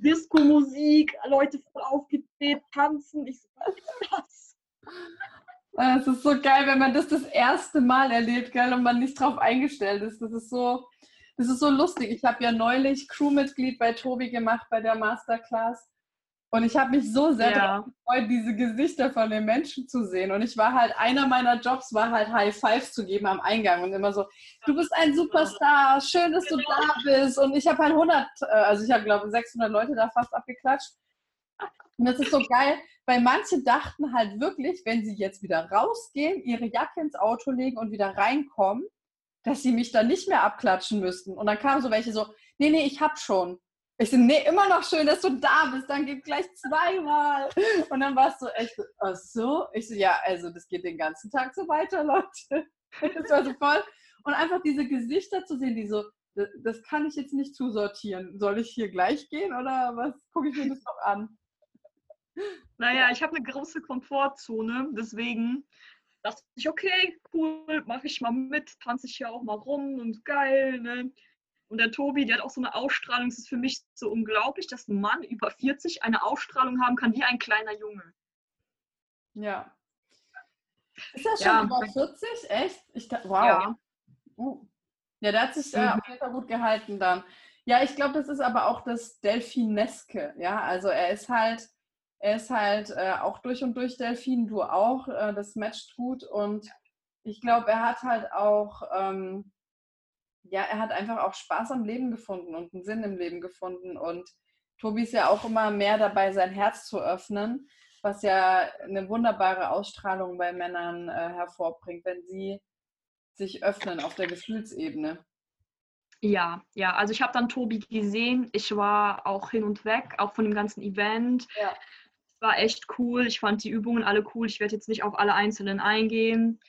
Disco-Musik, Leute voll aufgedreht, tanzen. Ich so, was ist das? Es ist so geil, wenn man das das erste Mal erlebt, gell, und man nicht drauf eingestellt ist. Das ist so, das ist so lustig. Ich habe ja neulich Crewmitglied bei Tobi gemacht bei der Masterclass. Und ich habe mich so sehr ja. gefreut, diese Gesichter von den Menschen zu sehen. Und ich war halt, einer meiner Jobs war halt High Fives zu geben am Eingang und immer so, du bist ein Superstar, schön, dass du da bist. Und ich habe halt 100, äh, also ich habe glaube ich 600 Leute da fast abgeklatscht. Und das ist so geil, weil manche dachten halt wirklich, wenn sie jetzt wieder rausgehen, ihre Jacke ins Auto legen und wieder reinkommen, dass sie mich dann nicht mehr abklatschen müssten. Und dann kamen so welche so, nee, nee, ich hab schon. Ich so, nee, immer noch schön, dass du da bist, dann geht gleich zweimal. Und dann warst du echt, ach so? Ich so, ja, also das geht den ganzen Tag so weiter, Leute. Das war so voll. Und einfach diese Gesichter zu sehen, die so, das kann ich jetzt nicht zusortieren. Soll ich hier gleich gehen oder was? Gucke ich mir das noch an? Naja, ich habe eine große Komfortzone, deswegen dachte ich, okay, cool, mache ich mal mit, tanze ich hier auch mal rum und geil, ne? Und der Tobi, der hat auch so eine Ausstrahlung. Es ist für mich so unglaublich, dass ein Mann über 40 eine Ausstrahlung haben kann wie ein kleiner Junge. Ja. Ist er schon ja. über 40? Echt? Ich, wow. Ja. Uh. ja, der hat sich äh, mhm. auf jeden Fall gut gehalten dann. Ja, ich glaube, das ist aber auch das Delfineske. Ja, also er ist halt, er ist halt äh, auch durch und durch Delfin, du auch. Äh, das matcht gut und ich glaube, er hat halt auch ähm, ja, er hat einfach auch Spaß am Leben gefunden und einen Sinn im Leben gefunden. Und Tobi ist ja auch immer mehr dabei, sein Herz zu öffnen, was ja eine wunderbare Ausstrahlung bei Männern äh, hervorbringt, wenn sie sich öffnen auf der Gefühlsebene. Ja, ja, also ich habe dann Tobi gesehen. Ich war auch hin und weg, auch von dem ganzen Event. Ja. War echt cool. Ich fand die Übungen alle cool. Ich werde jetzt nicht auf alle einzelnen eingehen.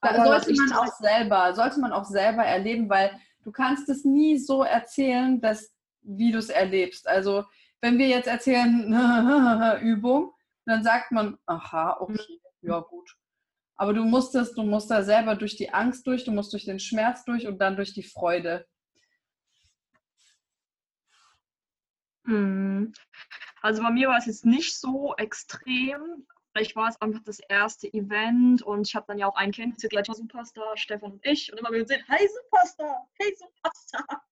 Da sollte man auch selber, sollte man auch selber erleben, weil du kannst es nie so erzählen, dass, wie du es erlebst. Also wenn wir jetzt erzählen [LAUGHS] Übung, dann sagt man, aha, okay, ja gut. Aber du musst es, du musst da selber durch die Angst durch, du musst durch den Schmerz durch und dann durch die Freude. Hm. Also bei mir war es jetzt nicht so extrem, Vielleicht war es einfach das erste Event und ich habe dann ja auch einen Kind, gleich Superstar, Stefan und ich. Und immer wir sehen, hey Superstar, hey Superstar.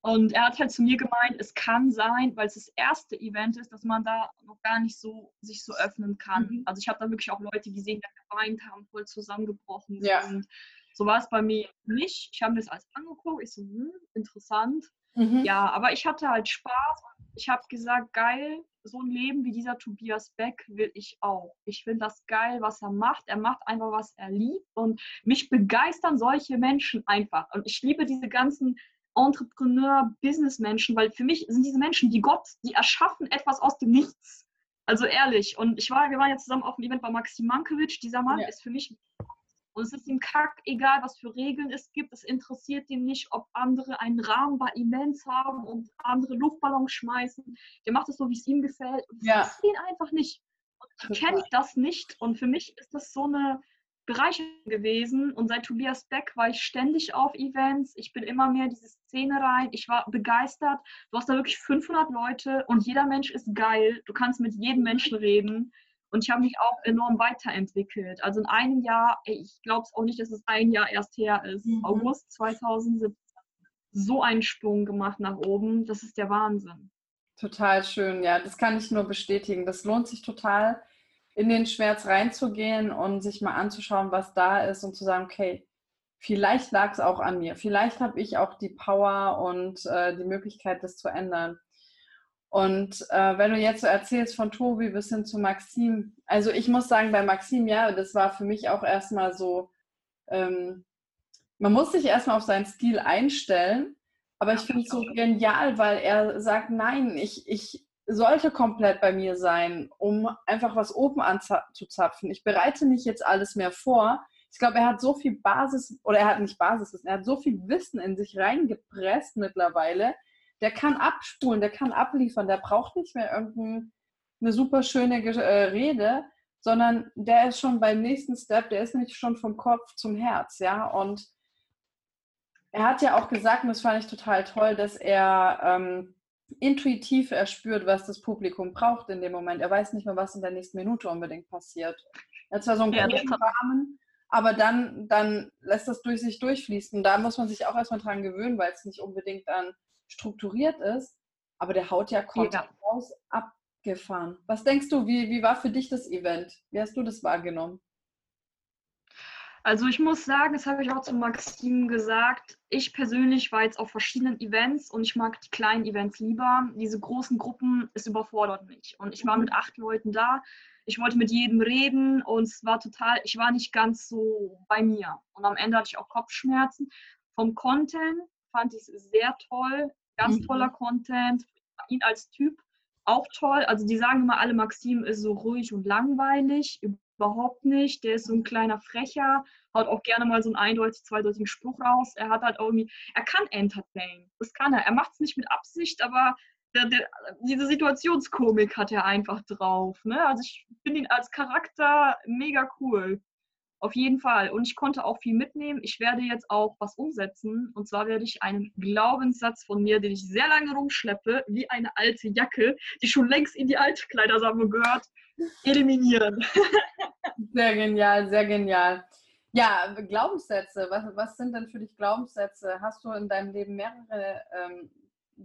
Und er hat halt zu mir gemeint, es kann sein, weil es das erste Event ist, dass man da noch gar nicht so sich so öffnen kann. Mhm. Also ich habe da wirklich auch Leute gesehen, die geweint haben, voll zusammengebrochen ja. sind. So war es bei mir nicht. Ich habe mir das alles angeguckt. Ich so, hm, interessant. Mhm. Ja, aber ich hatte halt Spaß. Ich habe gesagt, geil, so ein Leben wie dieser Tobias Beck will ich auch. Ich finde das geil, was er macht. Er macht einfach, was er liebt. Und mich begeistern solche Menschen einfach. Und ich liebe diese ganzen Entrepreneur, Businessmenschen, weil für mich sind diese Menschen, die Gott, die erschaffen etwas aus dem Nichts. Also ehrlich. Und ich war, wir waren ja zusammen auf dem Event bei Maxim Mankiewicz. Dieser Mann ja. ist für mich und es ist ihm kack egal, was für Regeln es gibt. Es interessiert ihn nicht, ob andere einen Rahmen bei Events haben und andere Luftballons schmeißen. Der macht es so, wie es ihm gefällt. Und das ja. interessiert ihn einfach nicht. Und ich kenne das nicht. Und für mich ist das so eine Bereicherung gewesen. Und seit Tobias Beck war ich ständig auf Events. Ich bin immer mehr in diese Szene rein. Ich war begeistert. Du hast da wirklich 500 Leute und jeder Mensch ist geil. Du kannst mit jedem Menschen reden. Und ich habe mich auch enorm weiterentwickelt. Also in einem Jahr, ich glaube es auch nicht, dass es ein Jahr erst her ist, mhm. August 2017, so einen Sprung gemacht nach oben. Das ist der Wahnsinn. Total schön, ja, das kann ich nur bestätigen. Das lohnt sich total, in den Schmerz reinzugehen und sich mal anzuschauen, was da ist und zu sagen, okay, vielleicht lag es auch an mir. Vielleicht habe ich auch die Power und äh, die Möglichkeit, das zu ändern. Und äh, wenn du jetzt so erzählst von Tobi bis hin zu Maxim, also ich muss sagen, bei Maxim, ja, das war für mich auch erstmal so, ähm, man muss sich erstmal auf seinen Stil einstellen, aber ich finde es so genial, weil er sagt, nein, ich, ich sollte komplett bei mir sein, um einfach was oben anzuzapfen. Ich bereite nicht jetzt alles mehr vor. Ich glaube, er hat so viel Basis, oder er hat nicht Basis, er hat so viel Wissen in sich reingepresst mittlerweile, der kann abspulen, der kann abliefern, der braucht nicht mehr irgendeine super schöne äh, Rede, sondern der ist schon beim nächsten Step, der ist nicht schon vom Kopf zum Herz, ja. Und er hat ja auch gesagt, und das fand ich total toll, dass er ähm, intuitiv erspürt, was das Publikum braucht in dem Moment. Er weiß nicht mehr, was in der nächsten Minute unbedingt passiert. Er hat zwar so einen ja, großen Rahmen, aber dann, dann lässt das durch sich durchfließen. Da muss man sich auch erstmal dran gewöhnen, weil es nicht unbedingt dann strukturiert ist, aber der haut ja Content ja. raus, abgefahren. Was denkst du, wie, wie war für dich das Event? Wie hast du das wahrgenommen? Also ich muss sagen, das habe ich auch zu Maxim gesagt, ich persönlich war jetzt auf verschiedenen Events und ich mag die kleinen Events lieber. Diese großen Gruppen, es überfordert mich. Und ich war mhm. mit acht Leuten da. Ich wollte mit jedem reden und es war total, ich war nicht ganz so bei mir. Und am Ende hatte ich auch Kopfschmerzen. Vom Content fand ich es sehr toll. Ganz mhm. toller Content. Ihn als Typ auch toll. Also die sagen immer alle, Maxim ist so ruhig und langweilig. Überhaupt nicht. Der ist so ein kleiner Frecher, haut auch gerne mal so einen eindeutig zweideutigen Spruch raus. Er hat halt irgendwie, er kann entertain. Das kann er. Er macht es nicht mit Absicht, aber der, der, diese Situationskomik hat er einfach drauf. Ne? Also ich finde ihn als Charakter mega cool. Auf jeden Fall. Und ich konnte auch viel mitnehmen. Ich werde jetzt auch was umsetzen. Und zwar werde ich einen Glaubenssatz von mir, den ich sehr lange rumschleppe, wie eine alte Jacke, die schon längst in die Altkleidersammlung gehört, eliminieren. [LAUGHS] Sehr genial, sehr genial. Ja, Glaubenssätze. Was, was sind denn für dich Glaubenssätze? Hast du in deinem Leben mehrere ähm,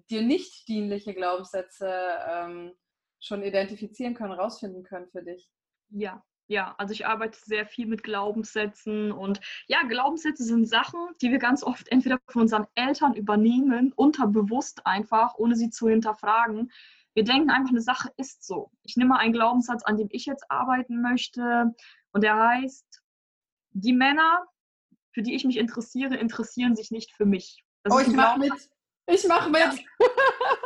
dir nicht dienliche Glaubenssätze ähm, schon identifizieren können, rausfinden können für dich? Ja, ja, also ich arbeite sehr viel mit Glaubenssätzen und ja, Glaubenssätze sind Sachen, die wir ganz oft entweder von unseren Eltern übernehmen, unterbewusst einfach, ohne sie zu hinterfragen. Wir denken einfach, eine Sache ist so. Ich nehme mal einen Glaubenssatz, an dem ich jetzt arbeiten möchte und der heißt, die Männer, für die ich mich interessiere, interessieren sich nicht für mich. Das oh, ich mache mit. Ich mache mit. Ja.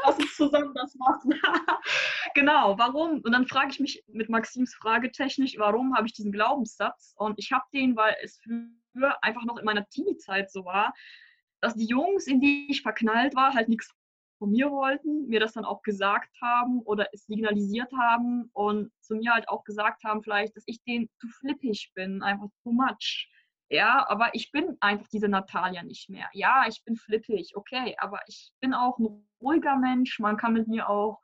Lass uns zusammen das machen. [LAUGHS] genau, warum? Und dann frage ich mich mit Maxims Frage technisch, warum habe ich diesen Glaubenssatz? Und ich habe den, weil es früher einfach noch in meiner Teenie-Zeit so war, dass die Jungs, in die ich verknallt war, halt nichts von mir wollten, mir das dann auch gesagt haben oder es signalisiert haben und zu mir halt auch gesagt haben, vielleicht, dass ich denen zu flippig bin, einfach too much. Ja, aber ich bin einfach diese Natalia nicht mehr. Ja, ich bin flippig, okay, aber ich bin auch ein ruhiger Mensch. Man kann mit mir auch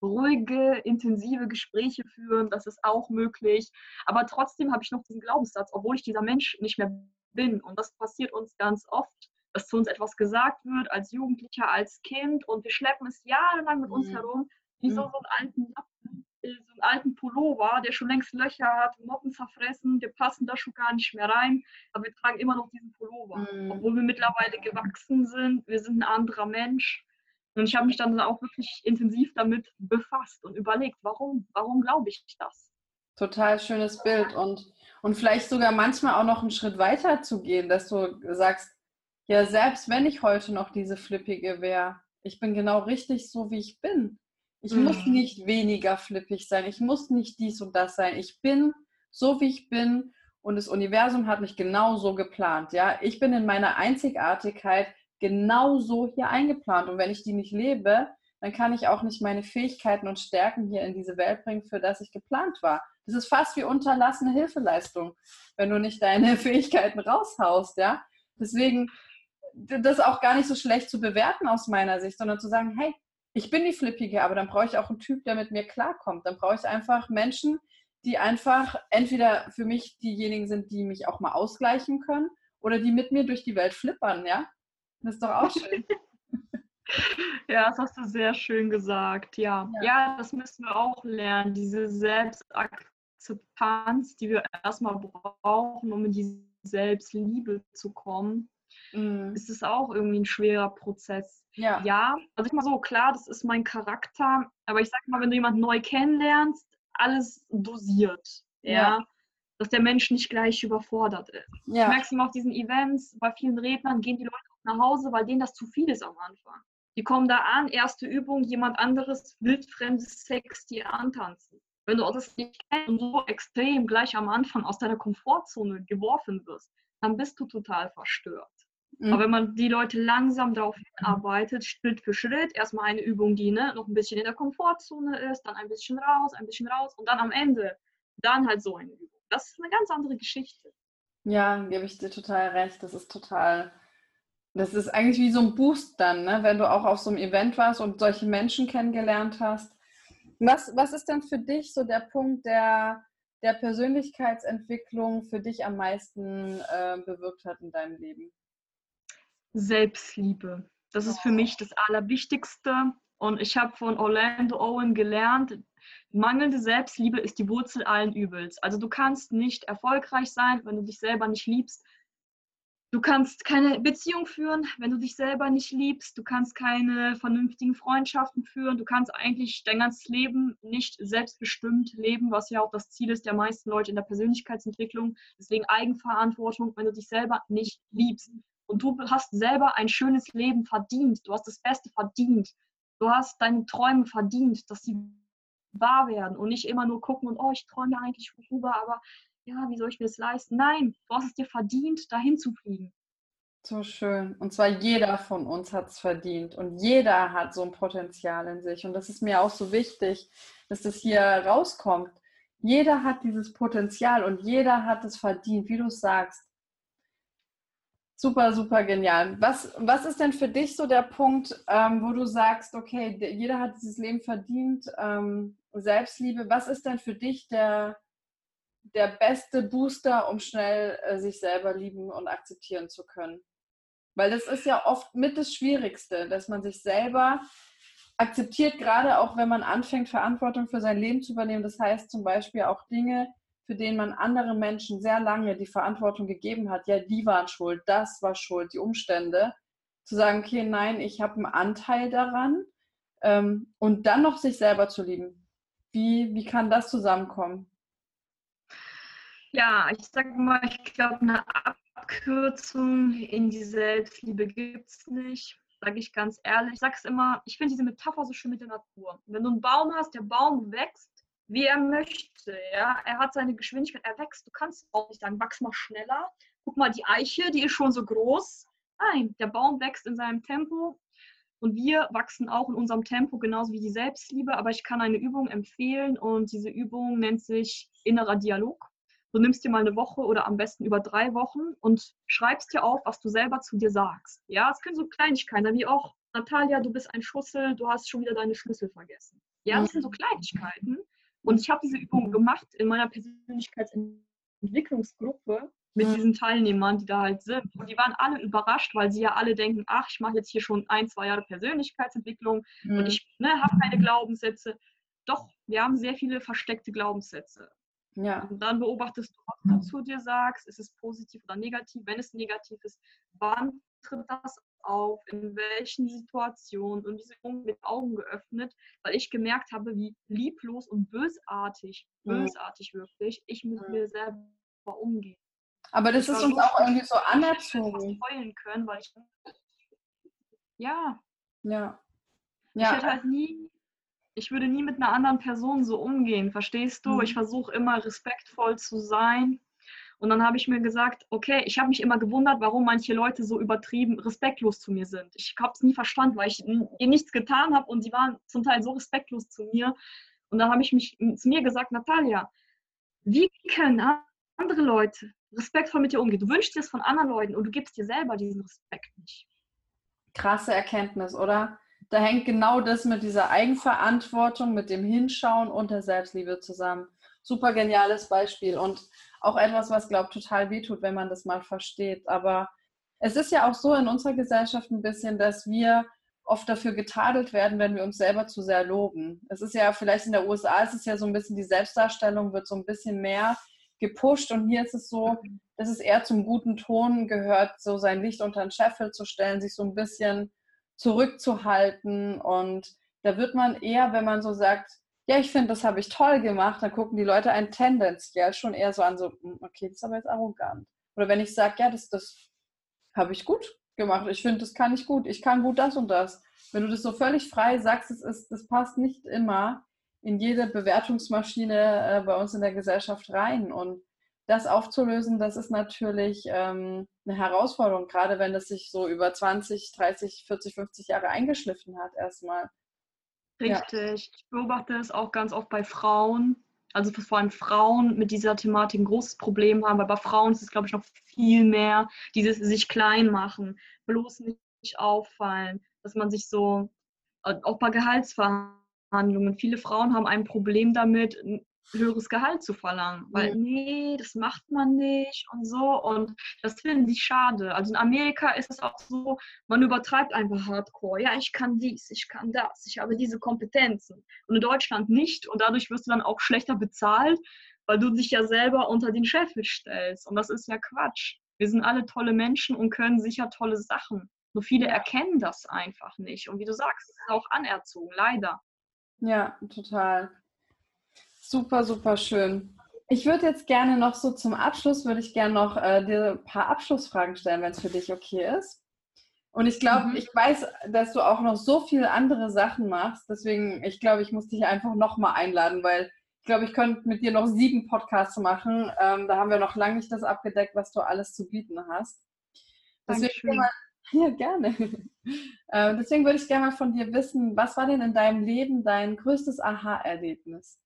ruhige, intensive Gespräche führen. Das ist auch möglich. Aber trotzdem habe ich noch diesen Glaubenssatz, obwohl ich dieser Mensch nicht mehr bin. Und das passiert uns ganz oft, dass zu uns etwas gesagt wird als Jugendlicher, als Kind und wir schleppen es jahrelang mit uns mhm. herum, wie so, mhm. so einen alten so einen alten Pullover, der schon längst Löcher hat, Motten zerfressen, wir passen da schon gar nicht mehr rein, aber wir tragen immer noch diesen Pullover, mhm. obwohl wir mittlerweile gewachsen sind, wir sind ein anderer Mensch. Und ich habe mich dann auch wirklich intensiv damit befasst und überlegt, warum, warum glaube ich das? Total schönes Bild und, und vielleicht sogar manchmal auch noch einen Schritt weiter zu gehen, dass du sagst, ja, selbst wenn ich heute noch diese Flippige wäre, ich bin genau richtig so, wie ich bin. Ich mhm. muss nicht weniger flippig sein. Ich muss nicht dies und das sein. Ich bin so, wie ich bin. Und das Universum hat mich genau so geplant. Ja, ich bin in meiner Einzigartigkeit genau so hier eingeplant. Und wenn ich die nicht lebe, dann kann ich auch nicht meine Fähigkeiten und Stärken hier in diese Welt bringen, für das ich geplant war. Das ist fast wie unterlassene Hilfeleistung, wenn du nicht deine [LAUGHS] Fähigkeiten raushaust, ja. Deswegen, das auch gar nicht so schlecht zu bewerten aus meiner Sicht, sondern zu sagen, hey, ich bin die Flippige, aber dann brauche ich auch einen Typ, der mit mir klarkommt. Dann brauche ich einfach Menschen, die einfach entweder für mich diejenigen sind, die mich auch mal ausgleichen können oder die mit mir durch die Welt flippern, ja? Das ist doch auch schön. [LAUGHS] ja, das hast du sehr schön gesagt. Ja. ja, ja, das müssen wir auch lernen, diese Selbstakzeptanz, die wir erstmal brauchen, um in diese Selbstliebe zu kommen, mhm. ist es auch irgendwie ein schwerer Prozess. Ja. ja, also ich mal so, klar, das ist mein Charakter, aber ich sag mal, wenn du jemanden neu kennenlernst, alles dosiert. ja. ja dass der Mensch nicht gleich überfordert ist. Ja. Ich merke es immer auf diesen Events, bei vielen Rednern gehen die Leute nach Hause, weil denen das zu viel ist am Anfang. Die kommen da an, erste Übung, jemand anderes, wildfremdes Sex, die antanzen. Wenn du das nicht kennst und so extrem gleich am Anfang aus deiner Komfortzone geworfen wirst, dann bist du total verstört. Mhm. Aber wenn man die Leute langsam darauf hinarbeitet, Schritt für Schritt, erstmal eine Übung, die ne, noch ein bisschen in der Komfortzone ist, dann ein bisschen raus, ein bisschen raus und dann am Ende, dann halt so eine Übung das ist eine ganz andere Geschichte. Ja, gebe ich dir total recht. Das ist total, das ist eigentlich wie so ein Boost dann, ne? wenn du auch auf so einem Event warst und solche Menschen kennengelernt hast. Was, was ist denn für dich so der Punkt, der, der Persönlichkeitsentwicklung für dich am meisten äh, bewirkt hat in deinem Leben? Selbstliebe. Das ist für mich das Allerwichtigste. Und ich habe von Orlando Owen gelernt, Mangelnde Selbstliebe ist die Wurzel allen Übels. Also du kannst nicht erfolgreich sein, wenn du dich selber nicht liebst. Du kannst keine Beziehung führen, wenn du dich selber nicht liebst. Du kannst keine vernünftigen Freundschaften führen. Du kannst eigentlich dein ganzes Leben nicht selbstbestimmt leben, was ja auch das Ziel ist der meisten Leute in der Persönlichkeitsentwicklung. Deswegen Eigenverantwortung, wenn du dich selber nicht liebst. Und du hast selber ein schönes Leben verdient. Du hast das Beste verdient. Du hast deine Träume verdient, dass sie wahr werden und nicht immer nur gucken und, oh, ich träume eigentlich worüber, aber ja, wie soll ich mir das leisten? Nein, du hast es dir verdient, dahin zu fliegen. So schön. Und zwar jeder von uns hat es verdient und jeder hat so ein Potenzial in sich. Und das ist mir auch so wichtig, dass das hier rauskommt. Jeder hat dieses Potenzial und jeder hat es verdient, wie du sagst. Super, super genial. Was, was ist denn für dich so der Punkt, ähm, wo du sagst, okay, jeder hat dieses Leben verdient, ähm, Selbstliebe. Was ist denn für dich der, der beste Booster, um schnell äh, sich selber lieben und akzeptieren zu können? Weil das ist ja oft mit das Schwierigste, dass man sich selber akzeptiert, gerade auch wenn man anfängt, Verantwortung für sein Leben zu übernehmen. Das heißt zum Beispiel auch Dinge, für den man anderen Menschen sehr lange die Verantwortung gegeben hat, ja, die waren schuld, das war schuld, die Umstände, zu sagen, okay, nein, ich habe einen Anteil daran ähm, und dann noch sich selber zu lieben. Wie, wie kann das zusammenkommen? Ja, ich sage mal, ich glaube, eine Abkürzung in die Selbstliebe gibt es nicht, sage ich ganz ehrlich. Ich sage es immer, ich finde diese Metapher so schön mit der Natur. Wenn du einen Baum hast, der Baum wächst wie er möchte. Ja? Er hat seine Geschwindigkeit, er wächst. Du kannst auch nicht sagen, wachs mal schneller. Guck mal, die Eiche, die ist schon so groß. Nein, der Baum wächst in seinem Tempo und wir wachsen auch in unserem Tempo, genauso wie die Selbstliebe. Aber ich kann eine Übung empfehlen und diese Übung nennt sich innerer Dialog. Du nimmst dir mal eine Woche oder am besten über drei Wochen und schreibst dir auf, was du selber zu dir sagst. Ja, es können so Kleinigkeiten, wie auch, Natalia, du bist ein Schussel, du hast schon wieder deine Schlüssel vergessen. Ja, das sind so Kleinigkeiten. Und ich habe diese Übung gemacht in meiner Persönlichkeitsentwicklungsgruppe mit diesen Teilnehmern, die da halt sind. Und die waren alle überrascht, weil sie ja alle denken, ach, ich mache jetzt hier schon ein, zwei Jahre Persönlichkeitsentwicklung mhm. und ich ne, habe keine Glaubenssätze. Doch, wir haben sehr viele versteckte Glaubenssätze. Ja. Und dann beobachtest du, was du zu dir sagst. Ist es positiv oder negativ? Wenn es negativ ist, wann tritt das auf, in welchen Situationen und diese Augen mit Augen geöffnet, weil ich gemerkt habe, wie lieblos und bösartig, mhm. bösartig wirklich, ich mit mhm. mir selber umgehe. Aber das ich ist uns auch irgendwie so anerzogen. heulen können, weil ich ja. Ja. ja. Ich hätte halt nie, ich würde nie mit einer anderen Person so umgehen, verstehst du? Mhm. Ich versuche immer respektvoll zu sein und dann habe ich mir gesagt, okay, ich habe mich immer gewundert, warum manche Leute so übertrieben respektlos zu mir sind. Ich habe es nie verstanden, weil ich ihr nichts getan habe und sie waren zum Teil so respektlos zu mir. Und dann habe ich mich zu mir gesagt, Natalia, wie können andere Leute respektvoll mit dir umgehen? Du wünschst dir es von anderen Leuten und du gibst dir selber diesen Respekt nicht. Krasse Erkenntnis, oder? Da hängt genau das mit dieser Eigenverantwortung, mit dem Hinschauen und der Selbstliebe zusammen. Super geniales Beispiel. Und auch etwas, was, glaube ich, total wehtut, wenn man das mal versteht. Aber es ist ja auch so in unserer Gesellschaft ein bisschen, dass wir oft dafür getadelt werden, wenn wir uns selber zu sehr loben. Es ist ja vielleicht in der USA, es ist ja so ein bisschen die Selbstdarstellung wird so ein bisschen mehr gepusht und hier ist es so, mhm. dass es eher zum guten Ton gehört, so sein Licht unter den Scheffel zu stellen, sich so ein bisschen zurückzuhalten und da wird man eher, wenn man so sagt, ja, ich finde, das habe ich toll gemacht, dann gucken die Leute einen tendenziell schon eher so an, so, hm, okay, das ist aber jetzt arrogant. Oder wenn ich sage, ja, das, das habe ich gut gemacht, ich finde, das kann ich gut, ich kann gut das und das. Wenn du das so völlig frei sagst, es ist, das passt nicht immer in jede Bewertungsmaschine äh, bei uns in der Gesellschaft rein. Und das aufzulösen, das ist natürlich ähm, eine Herausforderung, gerade wenn es sich so über 20, 30, 40, 50 Jahre eingeschliffen hat erstmal. Richtig. Ich beobachte es auch ganz oft bei Frauen. Also vor allem Frauen mit dieser Thematik ein großes Problem haben, weil bei Frauen ist es, glaube ich, noch viel mehr dieses sich klein machen, bloß nicht auffallen, dass man sich so, äh, auch bei Gehaltsverhandlungen, viele Frauen haben ein Problem damit, höheres Gehalt zu verlangen. Weil, mhm. nee, das macht man nicht und so. Und das finde ich schade. Also in Amerika ist es auch so, man übertreibt einfach hardcore. Ja, ich kann dies, ich kann das, ich habe diese Kompetenzen. Und in Deutschland nicht. Und dadurch wirst du dann auch schlechter bezahlt, weil du dich ja selber unter den Chef stellst. Und das ist ja Quatsch. Wir sind alle tolle Menschen und können sicher tolle Sachen. Nur viele erkennen das einfach nicht. Und wie du sagst, es ist auch anerzogen, leider. Ja, total. Super, super schön. Ich würde jetzt gerne noch so zum Abschluss, würde ich gerne noch äh, dir ein paar Abschlussfragen stellen, wenn es für dich okay ist. Und ich glaube, mhm. ich weiß, dass du auch noch so viele andere Sachen machst. Deswegen, ich glaube, ich muss dich einfach nochmal einladen, weil ich glaube, ich könnte mit dir noch sieben Podcasts machen. Ähm, da haben wir noch lange nicht das abgedeckt, was du alles zu bieten hast. Deswegen, mal, [LAUGHS] ja, gerne. äh, deswegen würde ich gerne mal von dir wissen, was war denn in deinem Leben dein größtes Aha-Erlebnis?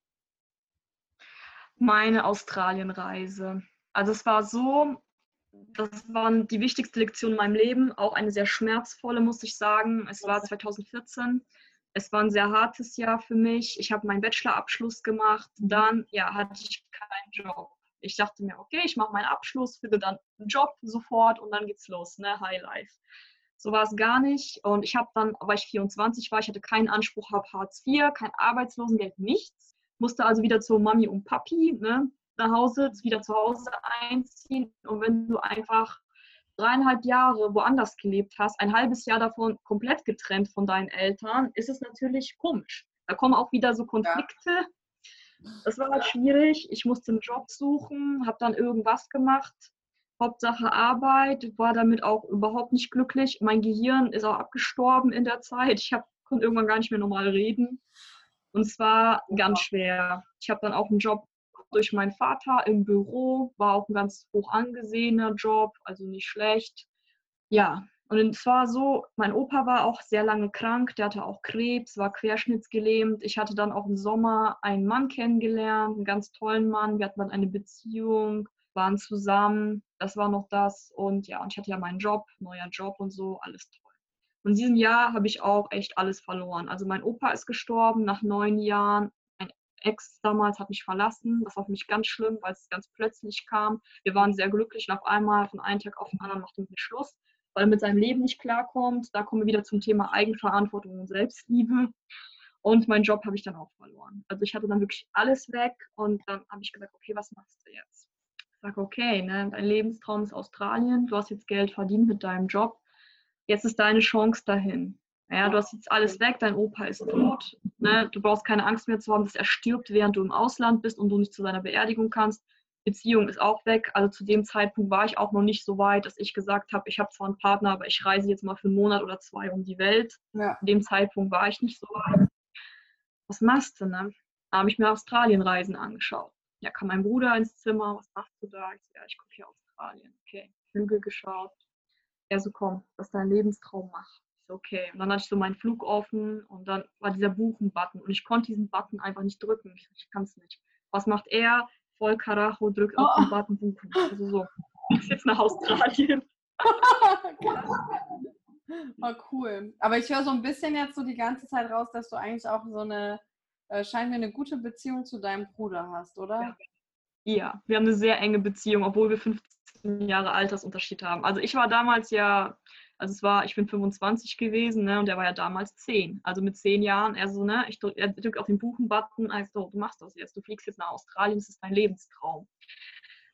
Meine Australienreise. Also es war so, das war die wichtigste Lektion in meinem Leben, auch eine sehr schmerzvolle, muss ich sagen. Es war 2014. Es war ein sehr hartes Jahr für mich. Ich habe meinen Bachelorabschluss gemacht. Dann ja, hatte ich keinen Job. Ich dachte mir, okay, ich mache meinen Abschluss, finde dann einen Job sofort und dann geht's los, ne, High Life. So war es gar nicht. Und ich habe dann, weil ich 24 war, ich hatte keinen Anspruch auf Hartz IV, kein Arbeitslosengeld, nichts musste also wieder zu Mami und Papi ne, nach Hause, wieder zu Hause einziehen. Und wenn du einfach dreieinhalb Jahre woanders gelebt hast, ein halbes Jahr davon komplett getrennt von deinen Eltern, ist es natürlich komisch. Da kommen auch wieder so Konflikte. Ja. Das war halt schwierig. Ich musste einen Job suchen, habe dann irgendwas gemacht. Hauptsache Arbeit, war damit auch überhaupt nicht glücklich. Mein Gehirn ist auch abgestorben in der Zeit. Ich hab, konnte irgendwann gar nicht mehr normal reden. Und zwar ganz schwer. Ich habe dann auch einen Job durch meinen Vater im Büro, war auch ein ganz hoch angesehener Job, also nicht schlecht. Ja, und es war so, mein Opa war auch sehr lange krank, der hatte auch Krebs, war querschnittsgelähmt. Ich hatte dann auch im Sommer einen Mann kennengelernt, einen ganz tollen Mann. Wir hatten dann eine Beziehung, waren zusammen. Das war noch das. Und ja, und ich hatte ja meinen Job, neuer Job und so, alles toll. Und in diesem Jahr habe ich auch echt alles verloren. Also mein Opa ist gestorben nach neun Jahren. Mein Ex damals hat mich verlassen. Das war für mich ganz schlimm, weil es ganz plötzlich kam. Wir waren sehr glücklich und auf einmal von einem Tag auf den anderen macht er mit Schluss, weil er mit seinem Leben nicht klarkommt. Da kommen wir wieder zum Thema Eigenverantwortung und Selbstliebe. Und meinen Job habe ich dann auch verloren. Also ich hatte dann wirklich alles weg und dann habe ich gesagt, okay, was machst du jetzt? Ich sage, okay, ne, dein Lebenstraum ist Australien, du hast jetzt Geld verdient mit deinem Job jetzt ist deine Chance dahin. Ja, du hast jetzt alles weg, dein Opa ist tot. Ne? Du brauchst keine Angst mehr zu haben, dass er stirbt, während du im Ausland bist und du nicht zu seiner Beerdigung kannst. Beziehung ist auch weg. Also zu dem Zeitpunkt war ich auch noch nicht so weit, dass ich gesagt habe, ich habe zwar einen Partner, aber ich reise jetzt mal für einen Monat oder zwei um die Welt. Ja. Zu dem Zeitpunkt war ich nicht so weit. Was machst du, ne? Da habe ich mir Australienreisen angeschaut. Ja, kam mein Bruder ins Zimmer, was machst du da? Ich ja, ich gucke hier Australien. Okay, Flüge geschaut, er so, komm, das ist dein Lebenstraum, mach. Ich so, okay. Und dann hatte ich so meinen Flug offen und dann war dieser Buchen-Button und ich konnte diesen Button einfach nicht drücken. Ich, ich kann es nicht. Was macht er? Voll Karacho, drückt oh. auf den Button buchen. Also so, ich jetzt nach Australien. [LAUGHS] [LAUGHS] oh, cool. Aber ich höre so ein bisschen jetzt so die ganze Zeit raus, dass du eigentlich auch so eine, äh, scheint mir eine gute Beziehung zu deinem Bruder hast, oder? Ja. ja, wir haben eine sehr enge Beziehung, obwohl wir 15 Jahre Altersunterschied haben. Also ich war damals ja, Also es war, ich bin 25 gewesen ne, und er war ja damals 10. Also mit 10 Jahren, er so, ne, ich drück, er drückt auf den Buchen-Button, also du machst das jetzt, du fliegst jetzt nach Australien, das ist dein Lebenstraum.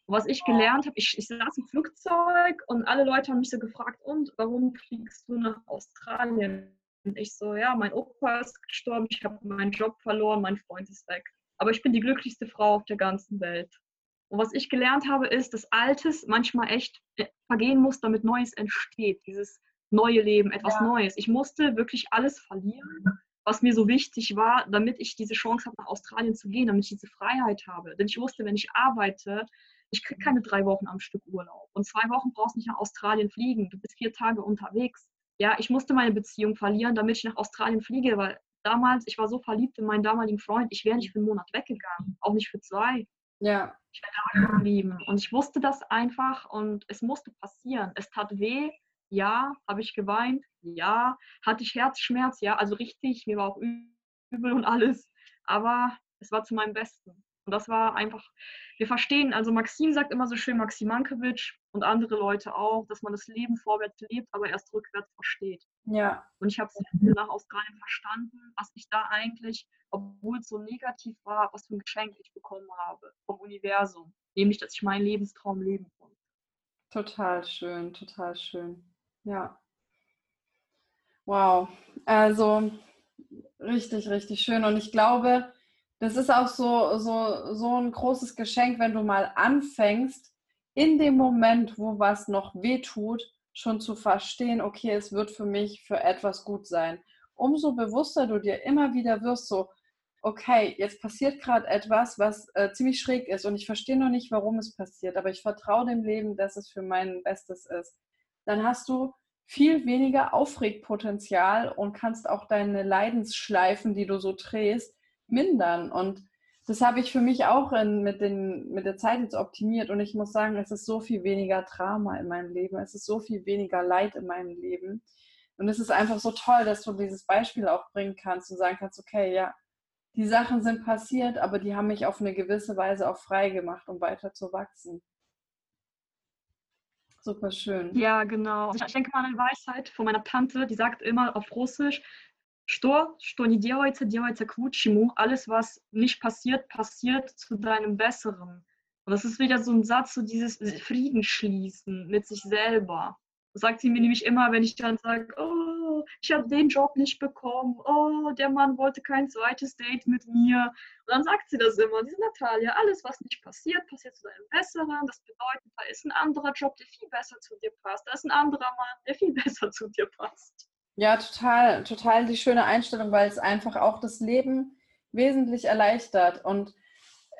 Und was ich gelernt habe, ich, ich saß im Flugzeug und alle Leute haben mich so gefragt, und warum fliegst du nach Australien? Und ich so, ja, mein Opa ist gestorben, ich habe meinen Job verloren, mein Freund ist weg. Aber ich bin die glücklichste Frau auf der ganzen Welt. Und was ich gelernt habe, ist, dass Altes manchmal echt äh, vergehen muss, damit Neues entsteht. Dieses neue Leben, etwas ja. Neues. Ich musste wirklich alles verlieren, was mir so wichtig war, damit ich diese Chance habe, nach Australien zu gehen, damit ich diese Freiheit habe. Denn ich wusste, wenn ich arbeite, ich kriege keine drei Wochen am Stück Urlaub. Und zwei Wochen brauchst du nicht nach Australien fliegen. Du bist vier Tage unterwegs. Ja, ich musste meine Beziehung verlieren, damit ich nach Australien fliege, weil damals, ich war so verliebt in meinen damaligen Freund, ich wäre nicht für einen Monat weggegangen, auch nicht für zwei. Ja. Ich wäre da geblieben. Und ich wusste das einfach und es musste passieren. Es tat weh, ja. Habe ich geweint? Ja. Hatte ich Herzschmerz? Ja. Also richtig, mir war auch übel und alles. Aber es war zu meinem Besten. Und das war einfach, wir verstehen, also Maxim sagt immer so schön, Maxim Mankiewicz und andere Leute auch, dass man das Leben vorwärts lebt, aber erst rückwärts versteht. Ja. Und ich habe es nach Australien verstanden, was ich da eigentlich, obwohl es so negativ war, was für ein Geschenk ich bekommen habe vom Universum. Nämlich, dass ich meinen Lebenstraum leben konnte. Total schön, total schön. Ja. Wow. Also richtig, richtig schön. Und ich glaube, das ist auch so, so, so ein großes Geschenk, wenn du mal anfängst, in dem Moment, wo was noch weh tut, schon zu verstehen, okay, es wird für mich für etwas gut sein. Umso bewusster du dir immer wieder wirst, so, okay, jetzt passiert gerade etwas, was äh, ziemlich schräg ist und ich verstehe noch nicht, warum es passiert, aber ich vertraue dem Leben, dass es für mein Bestes ist. Dann hast du viel weniger Aufregpotenzial und kannst auch deine Leidensschleifen, die du so drehst, mindern. Und das habe ich für mich auch in, mit, den, mit der Zeit jetzt optimiert. Und ich muss sagen, es ist so viel weniger Drama in meinem Leben. Es ist so viel weniger Leid in meinem Leben. Und es ist einfach so toll, dass du dieses Beispiel auch bringen kannst und sagen kannst, okay, ja, die Sachen sind passiert, aber die haben mich auf eine gewisse Weise auch frei gemacht, um weiter zu wachsen. Super schön. Ja, genau. Ich denke mal an eine Weisheit von meiner Tante, die sagt immer auf Russisch, Что, что не делается, делается к лучшему. Alles, was nicht passiert, passiert zu deinem Besseren. Und das ist wieder so ein Satz, so dieses Frieden schließen mit sich selber. Das sagt sie mir nämlich immer, wenn ich dann sage, oh, ich habe den Job nicht bekommen, oh, der Mann wollte kein zweites Date mit mir. Und dann sagt sie das immer, diese Natalia, alles, was nicht passiert, passiert zu deinem Besseren. Das bedeutet, da ist ein anderer Job, der viel besser zu dir passt. Da ist ein anderer Mann, der viel besser [LAUGHS] zu dir passt. Ja, total, total die schöne Einstellung, weil es einfach auch das Leben wesentlich erleichtert. Und